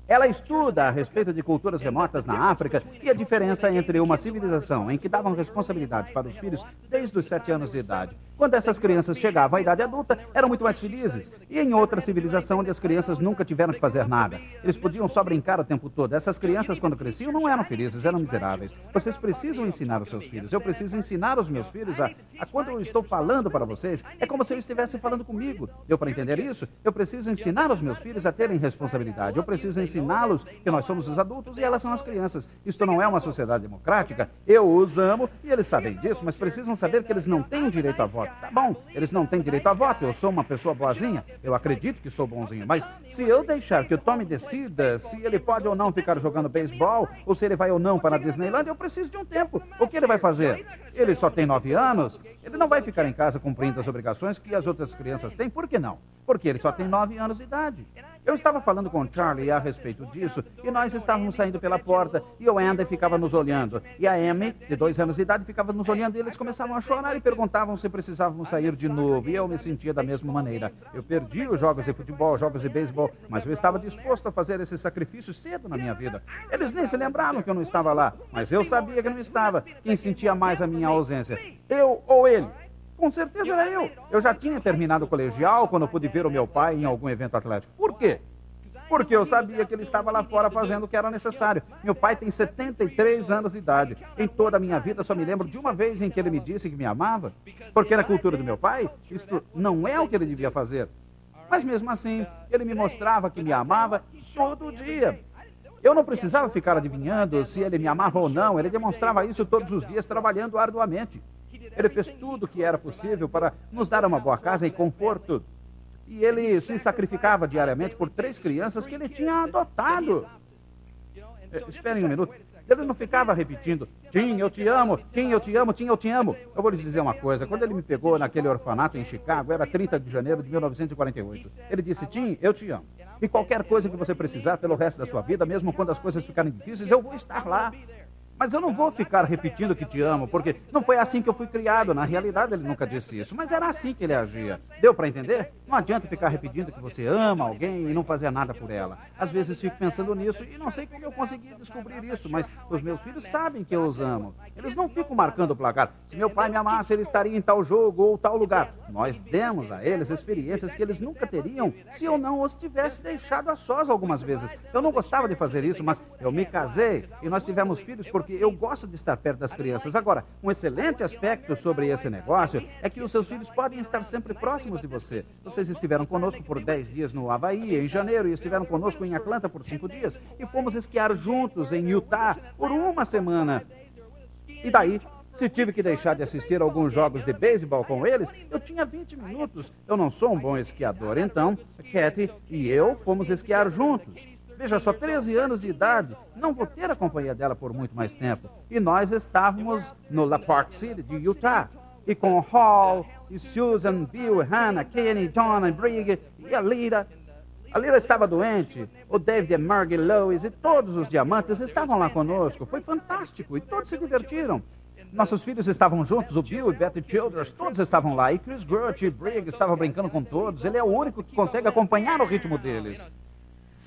Ela estuda a respeito de culturas remotas na África e a diferença entre uma civilização em que davam responsabilidades para os filhos desde os sete anos de idade quando essas crianças chegavam à idade adulta, eram muito mais felizes. E em outra civilização onde as crianças nunca tiveram que fazer nada. Eles podiam só brincar o tempo todo. Essas crianças, quando cresciam, não eram felizes, eram miseráveis. Vocês precisam ensinar os seus filhos. Eu preciso ensinar os meus filhos a, a quando eu estou falando para vocês, é como se eu estivesse falando comigo. Deu para entender isso? Eu preciso ensinar os meus filhos a terem responsabilidade. Eu preciso ensiná-los que nós somos os adultos e elas são as crianças. Isto não é uma sociedade democrática. Eu os amo e eles sabem disso, mas precisam saber que eles não têm direito a voto. Tá bom, eles não têm direito a voto. Eu sou uma pessoa boazinha. Eu acredito que sou bonzinho. Mas se eu deixar que o Tommy decida se ele pode ou não ficar jogando beisebol, ou se ele vai ou não para a Disneyland, eu preciso de um tempo. O que ele vai fazer? Ele só tem nove anos. Ele não vai ficar em casa cumprindo as obrigações que as outras crianças têm. Por que não? Porque ele só tem nove anos de idade. Eu estava falando com Charlie a respeito disso e nós estávamos saindo pela porta e o Andy ficava nos olhando. E a Amy, de dois anos de idade, ficava nos olhando e eles começavam a chorar e perguntavam se precisávamos sair de novo. E eu me sentia da mesma maneira. Eu perdi os jogos de futebol, jogos de beisebol, mas eu estava disposto a fazer esse sacrifício cedo na minha vida. Eles nem se lembravam que eu não estava lá, mas eu sabia que não estava. Quem sentia mais a minha ausência? Eu ou ele? Com certeza era eu. Eu já tinha terminado o colegial quando pude ver o meu pai em algum evento atlético. Por quê? Porque eu sabia que ele estava lá fora fazendo o que era necessário. Meu pai tem 73 anos de idade. Em toda a minha vida só me lembro de uma vez em que ele me disse que me amava. Porque na cultura do meu pai, isto não é o que ele devia fazer. Mas mesmo assim, ele me mostrava que me amava todo dia. Eu não precisava ficar adivinhando se ele me amava ou não. Ele demonstrava isso todos os dias, trabalhando arduamente. Ele fez tudo o que era possível para nos dar uma boa casa e conforto. E ele se sacrificava diariamente por três crianças que ele tinha adotado. É, esperem um minuto. Ele não ficava repetindo, Tim, eu te amo, Tim, eu te amo, Tim, eu te amo. Eu vou lhes dizer uma coisa. Quando ele me pegou naquele orfanato em Chicago, era 30 de janeiro de 1948. Ele disse, Tim, eu te amo. E qualquer coisa que você precisar pelo resto da sua vida, mesmo quando as coisas ficarem difíceis, eu vou estar lá. Mas eu não vou ficar repetindo que te amo, porque não foi assim que eu fui criado. Na realidade, ele nunca disse isso, mas era assim que ele agia. Deu para entender? Não adianta ficar repetindo que você ama alguém e não fazer nada por ela. Às vezes fico pensando nisso e não sei como eu consegui descobrir isso, mas os meus filhos sabem que eu os amo. Eles não ficam marcando o placar. Se meu pai me amasse, ele estaria em tal jogo ou tal lugar. Nós demos a eles experiências que eles nunca teriam se eu não os tivesse deixado a sós algumas vezes. Eu não gostava de fazer isso, mas eu me casei e nós tivemos filhos porque eu gosto de estar perto das crianças. Agora, um excelente aspecto sobre esse negócio é que os seus filhos podem estar sempre próximos de você. Vocês estiveram conosco por 10 dias no Havaí, em janeiro, e estiveram conosco em Atlanta por 5 dias. E fomos esquiar juntos em Utah por uma semana. E daí, se tive que deixar de assistir alguns jogos de beisebol com eles, eu tinha 20 minutos. Eu não sou um bom esquiador, então, Kathy e eu fomos esquiar juntos. Veja só, 13 anos de idade, não vou ter a companhia dela por muito mais tempo. E nós estávamos no La Park City de Utah. E com Hall, e Susan, Bill, Hannah, Kenny, e Brigg, e a Lira. A Lira estava doente, o David, Margie, Lois e todos os diamantes estavam lá conosco. Foi fantástico e todos se divertiram. Nossos filhos estavam juntos, o Bill e Betty Childers, todos estavam lá. E Chris Gert e Brigg estavam brincando com todos. Ele é o único que consegue acompanhar o ritmo deles.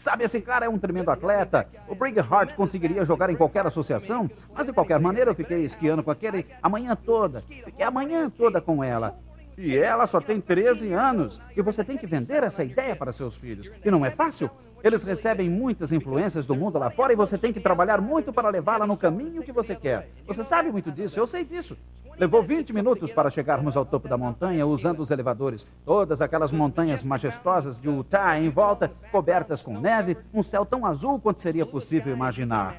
Sabe, esse cara é um tremendo atleta. O Brigg Hart conseguiria jogar em qualquer associação, mas de qualquer maneira eu fiquei esquiando com aquele a manhã toda. Fiquei a manhã toda com ela. E ela só tem 13 anos. E você tem que vender essa ideia para seus filhos. E não é fácil. Eles recebem muitas influências do mundo lá fora e você tem que trabalhar muito para levá-la no caminho que você quer. Você sabe muito disso, eu sei disso. Levou 20 minutos para chegarmos ao topo da montanha usando os elevadores. Todas aquelas montanhas majestosas de Utah em volta, cobertas com neve, um céu tão azul quanto seria possível imaginar.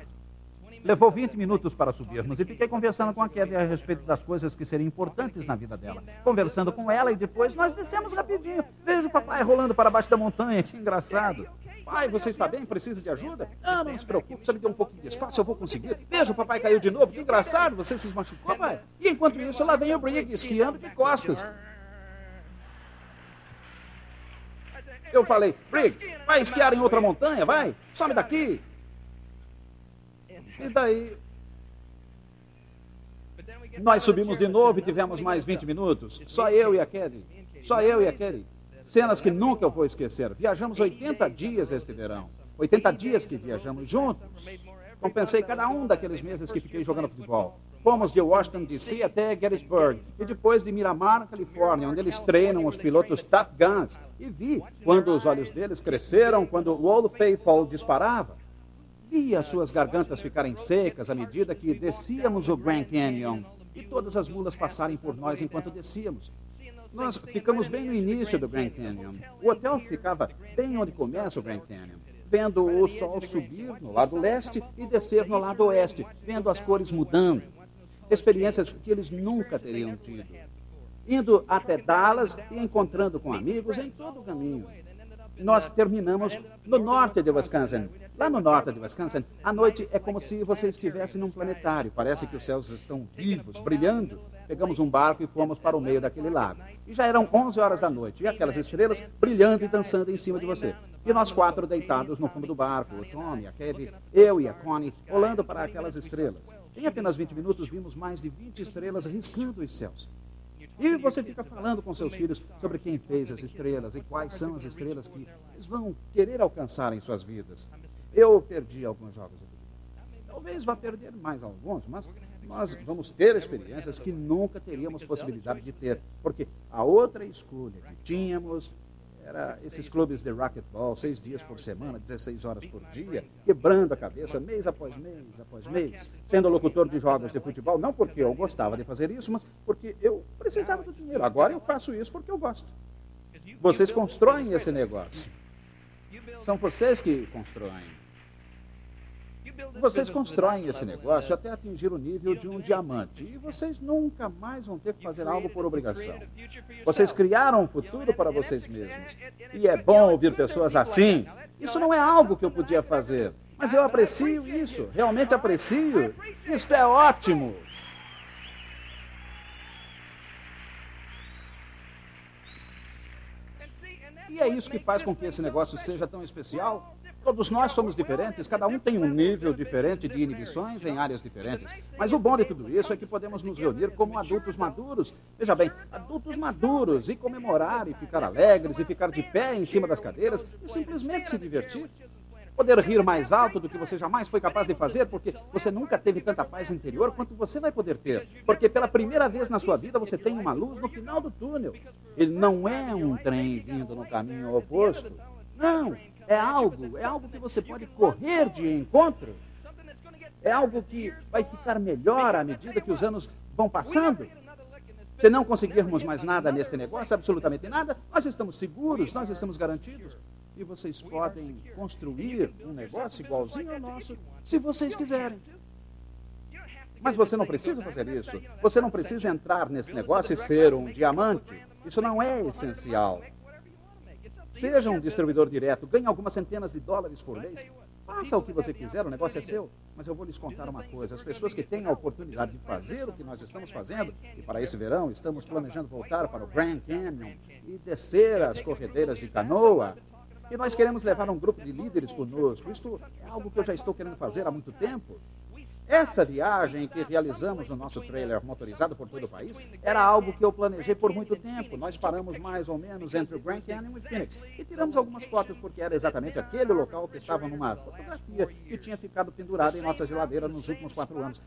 Levou 20 minutos para subirmos e fiquei conversando com a Kevin a respeito das coisas que seriam importantes na vida dela. Conversando com ela e depois nós descemos rapidinho. Vejo o papai rolando para baixo da montanha, que engraçado. Pai, você está bem? Precisa de ajuda? Ah, não se preocupe, só me dê um pouquinho de espaço, eu vou conseguir. Veja, o papai caiu de novo, que engraçado, você se machucou, pai. E enquanto isso, lá vem o Brigg esquiando de costas. Eu falei, Brigg, vai esquiar em outra montanha, vai, some daqui. E daí, nós subimos de novo e tivemos mais 20 minutos. Só eu e a Kelly. Só eu e a Kelly. Cenas que nunca vou esquecer. Viajamos 80 dias este verão. 80 dias que viajamos juntos. Compensei cada um daqueles meses que fiquei jogando futebol. Fomos de Washington DC até Gettysburg e depois de Miramar, Califórnia, onde eles treinam os pilotos Top Guns. E vi quando os olhos deles cresceram, quando o Old Faithful disparava. Vi as suas gargantas ficarem secas à medida que descíamos o Grand Canyon e todas as mulas passarem por nós enquanto descíamos. Nós ficamos bem no início do Grand Canyon. O hotel ficava bem onde começa o Grand Canyon, vendo o sol subir no lado leste e descer no lado oeste, vendo as cores mudando. Experiências que eles nunca teriam tido. Indo até Dallas e encontrando com amigos em todo o caminho. Nós terminamos no norte de Wisconsin. Lá no norte de Wisconsin, a noite é como se você estivesse num planetário. Parece que os céus estão vivos, brilhando pegamos um barco e fomos para o meio daquele lago. E já eram 11 horas da noite, e aquelas estrelas brilhando e dançando em cima de você. E nós quatro deitados no fundo do barco, o Tommy, a Kelly, eu e a Connie, olhando para aquelas estrelas. Em apenas 20 minutos vimos mais de 20 estrelas riscando os céus. E você fica falando com seus filhos sobre quem fez as estrelas e quais são as estrelas que eles vão querer alcançar em suas vidas. Eu perdi alguns jogos Talvez vá perder mais alguns, mas nós vamos ter experiências que nunca teríamos possibilidade de ter, porque a outra escolha que tínhamos era esses clubes de racquetball, seis dias por semana, 16 horas por dia, quebrando a cabeça mês após mês, após mês, sendo locutor de jogos de futebol, não porque eu gostava de fazer isso, mas porque eu precisava do dinheiro. Agora eu faço isso porque eu gosto. Vocês constroem esse negócio. São vocês que constroem. Vocês constroem esse negócio até atingir o nível de um diamante e vocês nunca mais vão ter que fazer algo por obrigação. Vocês criaram um futuro para vocês mesmos. E é bom ouvir pessoas assim. Isso não é algo que eu podia fazer, mas eu aprecio isso, realmente aprecio. Isso é ótimo. E é isso que faz com que esse negócio seja tão especial. Todos nós somos diferentes, cada um tem um nível diferente de inibições em áreas diferentes. Mas o bom de tudo isso é que podemos nos reunir como adultos maduros. Veja bem, adultos maduros e comemorar e ficar alegres e ficar de pé em cima das cadeiras e simplesmente se divertir. Poder rir mais alto do que você jamais foi capaz de fazer, porque você nunca teve tanta paz interior quanto você vai poder ter. Porque pela primeira vez na sua vida você tem uma luz no final do túnel. Ele não é um trem vindo no caminho oposto. Não, é algo, é algo que você pode correr de encontro. É algo que vai ficar melhor à medida que os anos vão passando. Se não conseguirmos mais nada neste negócio, absolutamente nada, nós estamos seguros, nós estamos garantidos. E vocês podem construir um negócio igualzinho ao nosso, se vocês quiserem. Mas você não precisa fazer isso. Você não precisa entrar nesse negócio e ser um diamante. Isso não é essencial. Seja um distribuidor direto, ganhe algumas centenas de dólares por mês. Faça o que você quiser, o negócio é seu. Mas eu vou lhes contar uma coisa: as pessoas que têm a oportunidade de fazer o que nós estamos fazendo, e para esse verão estamos planejando voltar para o Grand Canyon e descer as corredeiras de canoa, e nós queremos levar um grupo de líderes conosco. Isto é algo que eu já estou querendo fazer há muito tempo. Essa viagem que realizamos no nosso trailer motorizado por todo o país era algo que eu planejei por muito tempo. Nós paramos mais ou menos entre o Grand Canyon e Phoenix e tiramos algumas fotos porque era exatamente aquele local que estava numa fotografia que tinha ficado pendurada em nossa geladeira nos últimos quatro anos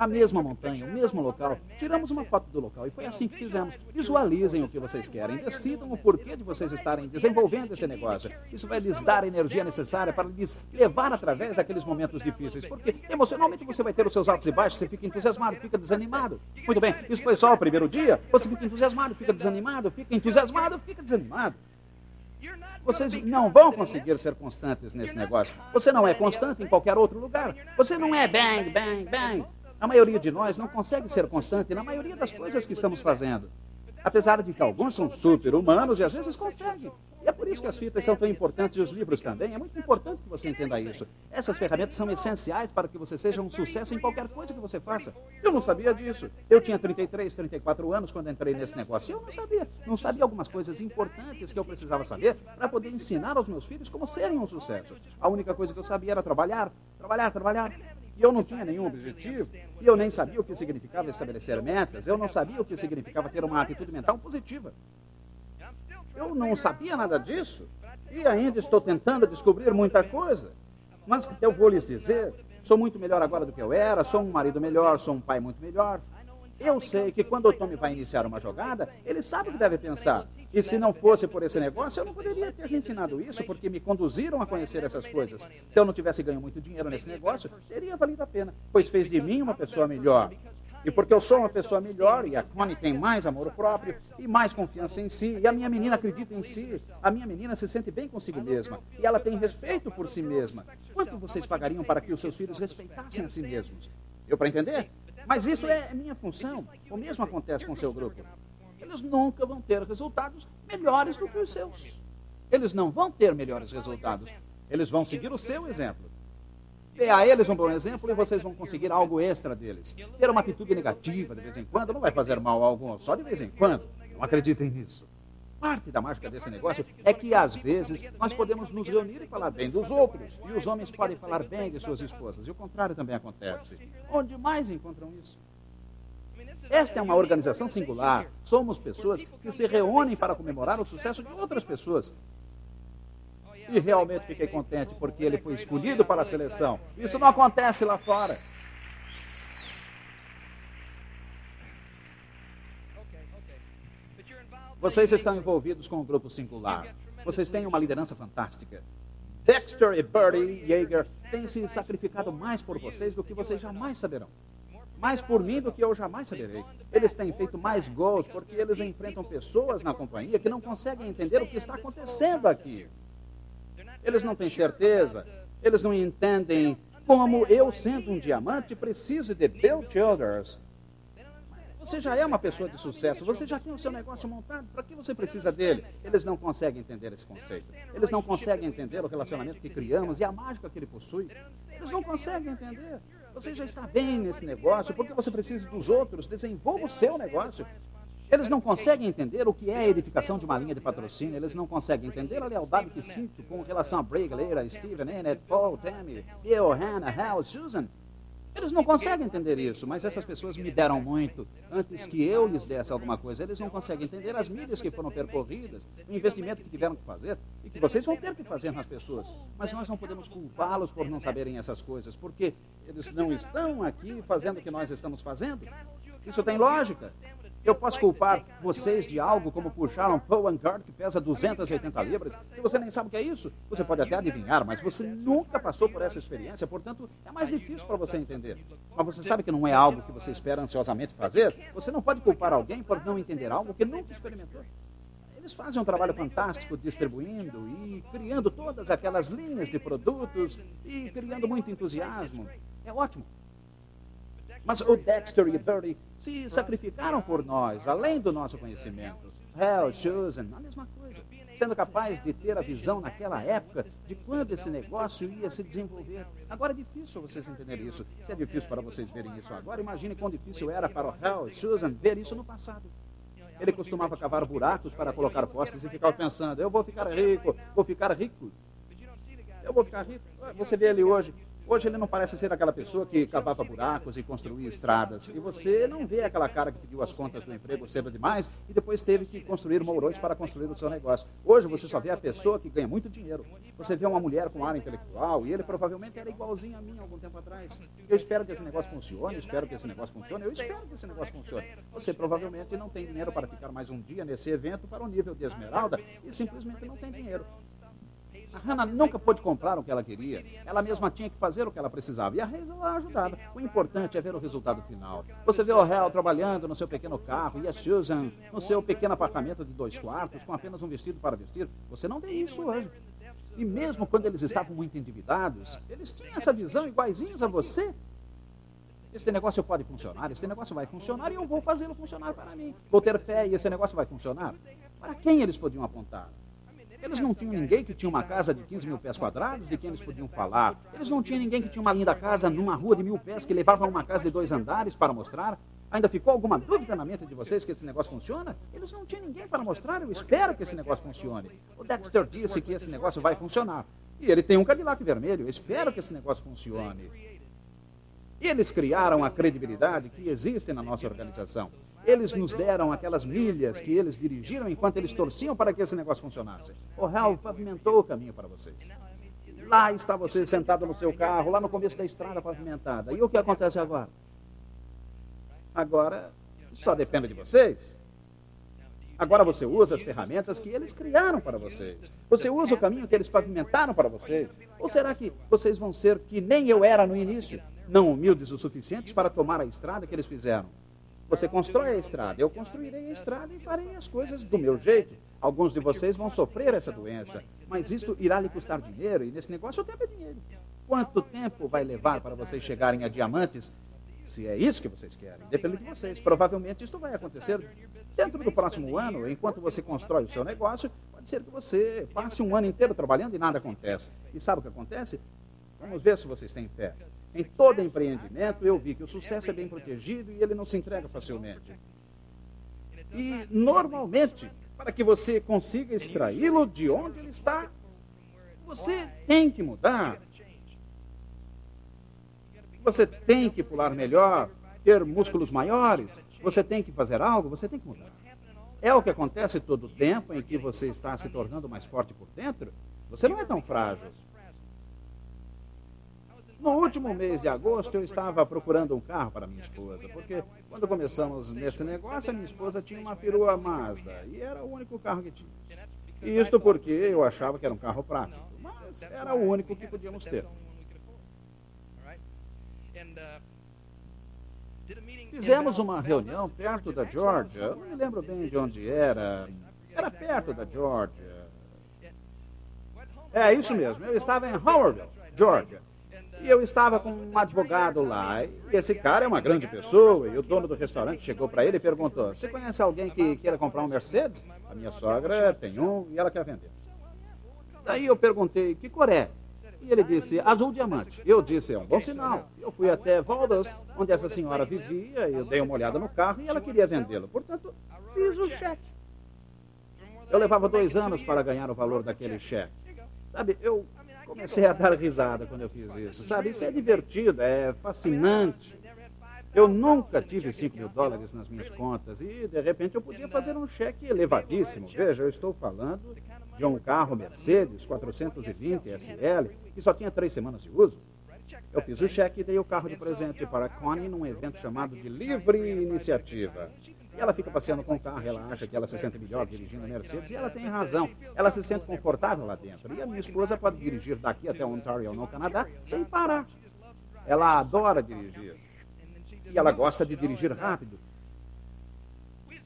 a mesma montanha, o mesmo local. Tiramos uma foto do local e foi assim que fizemos. Visualizem o que vocês querem, decidam o porquê de vocês estarem desenvolvendo esse negócio. Isso vai lhes dar a energia necessária para lhes levar através daqueles momentos difíceis, porque emocionalmente você vai ter os seus altos e baixos, você fica entusiasmado, fica desanimado. Muito bem, isso foi só o primeiro dia, você fica entusiasmado, fica desanimado, fica entusiasmado, fica desanimado. Vocês não vão conseguir ser constantes nesse negócio. Você não é constante em qualquer outro lugar. Você não é bang, bang, bang. A maioria de nós não consegue ser constante na maioria das coisas que estamos fazendo. Apesar de que alguns são super-humanos e às vezes conseguem. E é por isso que as fitas são tão importantes e os livros também. É muito importante que você entenda isso. Essas ferramentas são essenciais para que você seja um sucesso em qualquer coisa que você faça. Eu não sabia disso. Eu tinha 33, 34 anos quando entrei nesse negócio. Eu não sabia. Não sabia algumas coisas importantes que eu precisava saber para poder ensinar aos meus filhos como serem um sucesso. A única coisa que eu sabia era trabalhar, trabalhar, trabalhar. E eu não tinha nenhum objetivo, e eu nem sabia o que significava estabelecer metas, eu não sabia o que significava ter uma atitude mental positiva. Eu não sabia nada disso, e ainda estou tentando descobrir muita coisa. Mas eu vou lhes dizer, sou muito melhor agora do que eu era, sou um marido melhor, sou um pai muito melhor. Eu sei que quando o Tommy vai iniciar uma jogada, ele sabe o que deve pensar. E se não fosse por esse negócio, eu não poderia ter lhe ensinado isso, porque me conduziram a conhecer essas coisas. Se eu não tivesse ganho muito dinheiro nesse negócio, teria valido a pena, pois fez de mim uma pessoa melhor. E porque eu sou uma pessoa melhor, e a Connie tem mais amor próprio e mais confiança em si, e a minha menina acredita em si, a minha menina se sente bem consigo mesma, e ela tem respeito por si mesma. Quanto vocês pagariam para que os seus filhos respeitassem a si mesmos? Eu para entender? Mas isso é minha função. O mesmo acontece com o seu grupo eles nunca vão ter resultados melhores do que os seus. Eles não vão ter melhores resultados. Eles vão seguir o seu exemplo. Dê a eles um bom exemplo e vocês vão conseguir algo extra deles. Ter uma atitude negativa de vez em quando não vai fazer mal a algum, só de vez em quando. Não acreditem nisso. Parte da mágica desse negócio é que, às vezes, nós podemos nos reunir e falar bem dos outros. E os homens podem falar bem de suas esposas. E o contrário também acontece. Onde mais encontram isso? Esta é uma organização singular. Somos pessoas que se reúnem para comemorar o sucesso de outras pessoas. E realmente fiquei contente porque ele foi escolhido para a seleção. Isso não acontece lá fora. Vocês estão envolvidos com um grupo singular. Vocês têm uma liderança fantástica. Dexter e Bertie Yeager têm se sacrificado mais por vocês do que vocês jamais saberão mais por mim do que eu jamais saberei. Eles têm feito mais gols porque eles enfrentam pessoas na companhia que não conseguem entender o que está acontecendo aqui. Eles não têm certeza, eles não entendem como eu, sendo um diamante, preciso de Bill Childers. Você já é uma pessoa de sucesso, você já tem o seu negócio montado, para que você precisa dele? Eles não conseguem entender esse conceito. Eles não conseguem entender o relacionamento que criamos e a mágica que ele possui. Eles não conseguem entender. Você já está bem nesse negócio, porque você precisa dos outros, desenvolva o seu negócio. Eles não conseguem entender o que é a edificação de uma linha de patrocínio, eles não conseguem entender a lealdade que sinto com relação a Bray, Galera, Steven, Annette, Paul, Tammy, Bill, Hannah, Hal, Susan. Eles não conseguem entender isso, mas essas pessoas me deram muito antes que eu lhes desse alguma coisa. Eles não conseguem entender as milhas que foram percorridas, o investimento que tiveram que fazer e que vocês vão ter que fazer nas pessoas. Mas nós não podemos culpá-los por não saberem essas coisas, porque eles não estão aqui fazendo o que nós estamos fazendo. Isso tem lógica. Eu posso culpar vocês de algo como puxar um Powan Guard que pesa 280 libras. Se você nem sabe o que é isso, você pode até adivinhar, mas você nunca passou por essa experiência, portanto, é mais difícil para você entender. Mas você sabe que não é algo que você espera ansiosamente fazer? Você não pode culpar alguém por não entender algo que nunca experimentou. Eles fazem um trabalho fantástico distribuindo e criando todas aquelas linhas de produtos e criando muito entusiasmo. É ótimo. Mas o Dexter e o Birdie se sacrificaram por nós, além do nosso conhecimento. Hell, Susan, a mesma coisa. Sendo capaz de ter a visão naquela época de quando esse negócio ia se desenvolver. Agora é difícil vocês entenderem isso. Se é difícil para vocês verem isso agora, imagine quão difícil era para o Hell e Susan ver isso no passado. Ele costumava cavar buracos para colocar postes e ficava pensando: eu vou ficar rico, vou ficar rico. Eu vou ficar rico. Você vê ele hoje, Hoje ele não parece ser aquela pessoa que cavava buracos e construía estradas. E você não vê aquela cara que pediu as contas do emprego cedo demais e depois teve que construir mourões para construir o seu negócio. Hoje você só vê a pessoa que ganha muito dinheiro. Você vê uma mulher com área intelectual e ele provavelmente era igualzinho a mim algum tempo atrás. Eu espero que esse negócio funcione, eu espero que esse negócio funcione, eu espero que esse negócio funcione. Você provavelmente não tem dinheiro para ficar mais um dia nesse evento para o nível de esmeralda e simplesmente não tem dinheiro. A Hannah nunca pôde comprar o que ela queria. Ela mesma tinha que fazer o que ela precisava. E a Hazel a ajudava. O importante é ver o resultado final. Você vê o Hal trabalhando no seu pequeno carro e a Susan no seu pequeno apartamento de dois quartos com apenas um vestido para vestir. Você não vê isso hoje. E mesmo quando eles estavam muito endividados, eles tinham essa visão iguaizinhos a você. Este negócio pode funcionar, este negócio vai funcionar e eu vou fazê-lo funcionar para mim. Vou ter fé e esse negócio vai funcionar. Para quem eles podiam apontar? Eles não tinham ninguém que tinha uma casa de 15 mil pés quadrados de quem eles podiam falar. Eles não tinham ninguém que tinha uma linda casa numa rua de mil pés que levava a uma casa de dois andares para mostrar. Ainda ficou alguma dúvida na mente de vocês que esse negócio funciona? Eles não tinham ninguém para mostrar. Eu espero que esse negócio funcione. O Dexter disse que esse negócio vai funcionar. E ele tem um Cadillac vermelho. Eu espero que esse negócio funcione. E eles criaram a credibilidade que existe na nossa organização. Eles nos deram aquelas milhas que eles dirigiram enquanto eles torciam para que esse negócio funcionasse. O Hal pavimentou o caminho para vocês. Lá está você sentado no seu carro, lá no começo da estrada pavimentada. E o que acontece agora? Agora só depende de vocês. Agora você usa as ferramentas que eles criaram para vocês. Você usa o caminho que eles pavimentaram para vocês. Ou será que vocês vão ser que nem eu era no início, não humildes o suficientes para tomar a estrada que eles fizeram? Você constrói a estrada, eu construirei a estrada e farei as coisas do meu jeito. Alguns de vocês vão sofrer essa doença, mas isto irá lhe custar dinheiro e nesse negócio o tempo é dinheiro. Quanto tempo vai levar para vocês chegarem a diamantes? Se é isso que vocês querem, depende de vocês. Provavelmente isto vai acontecer dentro do próximo ano, enquanto você constrói o seu negócio. Pode ser que você passe um ano inteiro trabalhando e nada acontece. E sabe o que acontece? Vamos ver se vocês têm fé. Em todo empreendimento, eu vi que o sucesso é bem protegido e ele não se entrega facilmente. E, normalmente, para que você consiga extraí-lo de onde ele está, você tem que mudar. Você tem que pular melhor, ter músculos maiores, você tem que fazer algo, você tem que mudar. É o que acontece todo o tempo em que você está se tornando mais forte por dentro. Você não é tão frágil. No último mês de agosto, eu estava procurando um carro para minha esposa, porque quando começamos nesse negócio, a minha esposa tinha uma perua Mazda e era o único carro que tinha. E isto porque eu achava que era um carro prático, mas era o único que podíamos ter. Fizemos uma reunião perto da Georgia, não me lembro bem de onde era, era perto da Georgia. É isso mesmo, eu estava em Howardville, Georgia. E eu estava com um advogado lá. E esse cara é uma grande pessoa. E o dono do restaurante chegou para ele e perguntou: Você conhece alguém que queira comprar um Mercedes? A minha sogra tem um e ela quer vender. Daí eu perguntei: Que cor é? E ele disse: Azul diamante. Eu disse: É um bom sinal. Eu fui até Valdas, onde essa senhora vivia. Eu dei uma olhada no carro e ela queria vendê-lo. Portanto, fiz o cheque. Eu levava dois anos para ganhar o valor daquele cheque. Sabe, eu comecei a dar risada quando eu fiz isso. Sabe, isso é divertido, é fascinante. Eu nunca tive 5 mil dólares nas minhas contas e, de repente, eu podia fazer um cheque elevadíssimo. Veja, eu estou falando de um carro Mercedes 420 SL que só tinha três semanas de uso. Eu fiz o cheque e dei o carro de presente para a Connie num evento chamado de Livre Iniciativa. Ela fica passeando com o carro, ela acha que ela se sente melhor dirigindo a Mercedes, e ela tem razão. Ela se sente confortável lá dentro. E a minha esposa pode dirigir daqui até Ontario, no Canadá, sem parar. Ela adora dirigir. E ela gosta de dirigir rápido.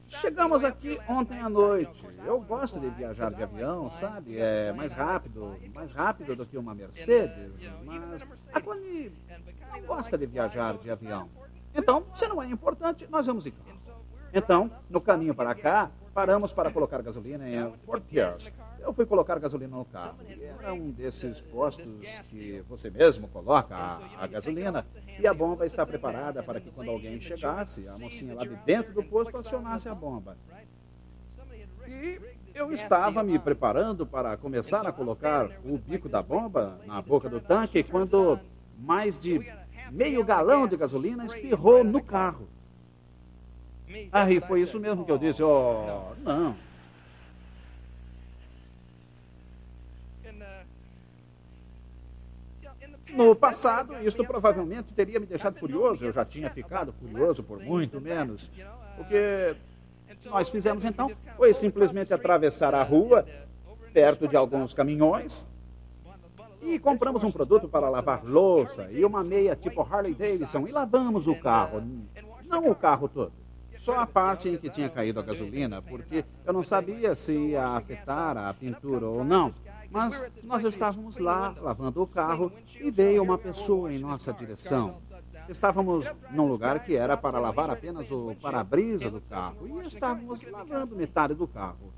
Chegamos aqui ontem à noite. Eu gosto de viajar de avião, sabe? É mais rápido, mais rápido do que uma Mercedes. Mas a Connie não gosta de viajar de avião. Então, se não é importante, nós vamos de carro. Então, no caminho para cá, paramos para colocar gasolina em Fort Pierce. Eu fui colocar gasolina no carro. E era um desses postos que você mesmo coloca a, a, gasolina e a bomba está preparada para que quando alguém chegasse, a mocinha lá de dentro do posto acionasse a bomba. E eu estava me preparando para começar a colocar o bico da bomba na boca do tanque quando mais de meio galão de gasolina espirrou no carro. Ah, e foi isso mesmo que eu disse. Oh, não. No passado, isto provavelmente teria me deixado furioso. Eu já tinha ficado furioso por muito menos. O que nós fizemos então foi simplesmente atravessar a rua, perto de alguns caminhões, e compramos um produto para lavar louça e uma meia tipo Harley Davidson e lavamos o carro. Não o carro todo só a parte em que tinha caído a gasolina, porque eu não sabia se ia afetar a pintura ou não. Mas nós estávamos lá lavando o carro e veio uma pessoa em nossa direção. Estávamos num lugar que era para lavar apenas o para-brisa do carro e estávamos lavando metade do carro.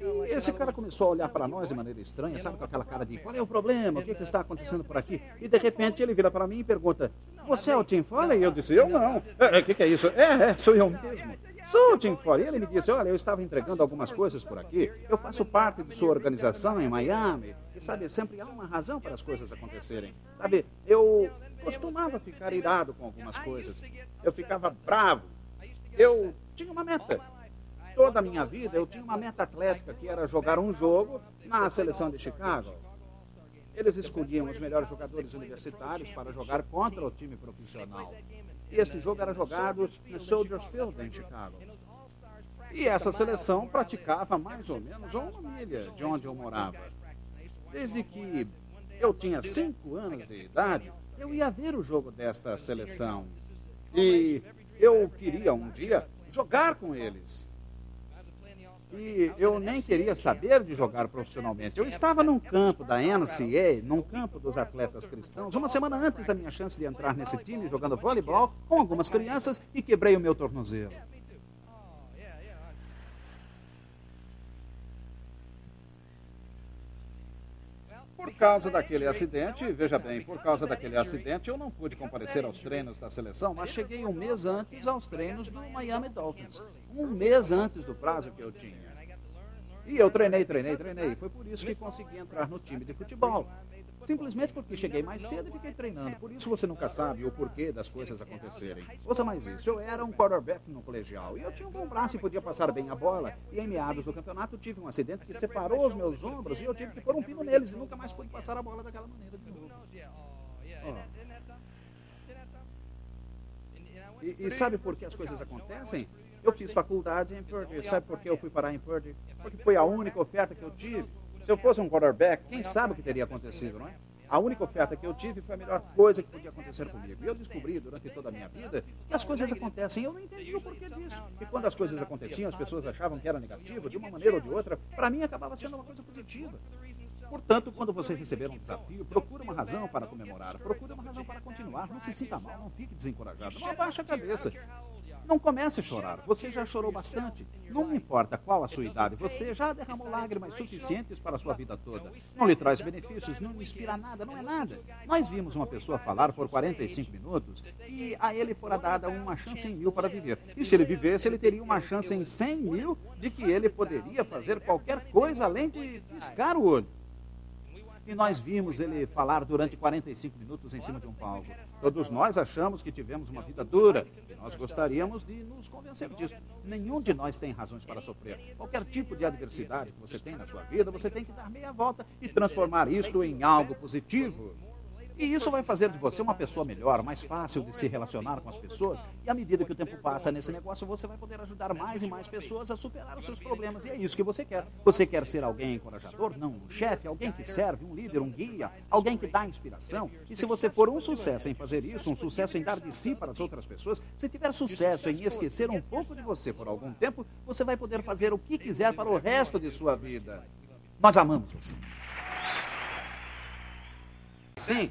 E esse cara começou a olhar para nós de maneira estranha, sabe, com aquela cara de qual é o problema, o que, que está acontecendo por aqui? E de repente ele vira para mim e pergunta: Você é o Tim Foley? E eu disse: Eu não. O é, é, que, que é isso? É, é, sou eu mesmo. Sou o Tim Foley. E ele me disse: Olha, eu estava entregando algumas coisas por aqui. Eu faço parte de sua organização em Miami. E sabe, sempre há uma razão para as coisas acontecerem. Sabe, eu costumava ficar irado com algumas coisas. Eu ficava bravo. Eu tinha uma meta toda a minha vida eu tinha uma meta atlética que era jogar um jogo na seleção de Chicago. Eles escolhiam os melhores jogadores universitários para jogar contra o time profissional. E este jogo era jogado no Soldiers Field, em Chicago. E essa seleção praticava mais ou menos uma milha de onde eu morava. Desde que eu tinha cinco anos de idade, eu ia ver o jogo desta seleção. E eu queria um dia jogar com eles. E eu nem queria saber de jogar profissionalmente. Eu estava num campo da NCA, num campo dos atletas cristãos, uma semana antes da minha chance de entrar nesse time, jogando voleibol com algumas crianças e quebrei o meu tornozelo. Por causa daquele acidente, veja bem, por causa daquele acidente, eu não pude comparecer aos treinos da seleção, mas cheguei um mês antes aos treinos do Miami Dolphins. Um mês antes do prazo que eu tinha. E eu treinei, treinei, treinei. Foi por isso que consegui entrar no time de futebol. Simplesmente porque cheguei mais cedo e fiquei treinando. Por isso você nunca sabe o porquê das coisas acontecerem. Ouça mais isso. Eu era um quarterback no colegial e eu tinha um bom braço e podia passar bem a bola. E em meados do campeonato tive um acidente que separou os meus ombros e eu tive que pôr um pino neles e nunca mais pude passar a bola daquela maneira de novo. Oh. E, e sabe por que as coisas acontecem? Eu fiz faculdade em Purdue. Sabe por que eu fui parar em Purdue? Porque foi a única oferta que eu tive. Se eu fosse um quarterback, quem sabe o que teria acontecido, não é? A única oferta que eu tive foi a melhor coisa que podia acontecer comigo. E eu descobri durante toda a minha vida que as coisas acontecem. Eu não entendi o porquê disso. E quando as coisas aconteciam, as pessoas achavam que era negativo, de uma maneira ou de outra. Para mim, acabava sendo uma coisa positiva. Portanto, quando você receber um desafio, procure uma razão para comemorar, procure uma razão para continuar. Não se sinta mal, não fique desencorajado, não abaixe a cabeça. Não comece a chorar. Você já chorou bastante. Não importa qual a sua idade, você já derramou lágrimas suficientes para a sua vida toda. Não lhe traz benefícios, não lhe inspira nada, não é nada. Nós vimos uma pessoa falar por 45 minutos e a ele fora dada uma chance em mil para viver. E se ele vivesse, ele teria uma chance em 100 mil de que ele poderia fazer qualquer coisa além de piscar o olho. E nós vimos ele falar durante 45 minutos em cima de um palco. Todos nós achamos que tivemos uma vida dura e nós gostaríamos de nos convencer disso. Nenhum de nós tem razões para sofrer. Qualquer tipo de adversidade que você tem na sua vida, você tem que dar meia volta e transformar isto em algo positivo. E isso vai fazer de você uma pessoa melhor, mais fácil de se relacionar com as pessoas. E à medida que o tempo passa nesse negócio, você vai poder ajudar mais e mais pessoas a superar os seus problemas. E é isso que você quer. Você quer ser alguém encorajador? Não, um chefe, alguém que serve, um líder, um guia, alguém que dá inspiração. E se você for um sucesso em fazer isso, um sucesso em dar de si para as outras pessoas, se tiver sucesso em esquecer um pouco de você por algum tempo, você vai poder fazer o que quiser para o resto de sua vida. Nós amamos vocês. Sim,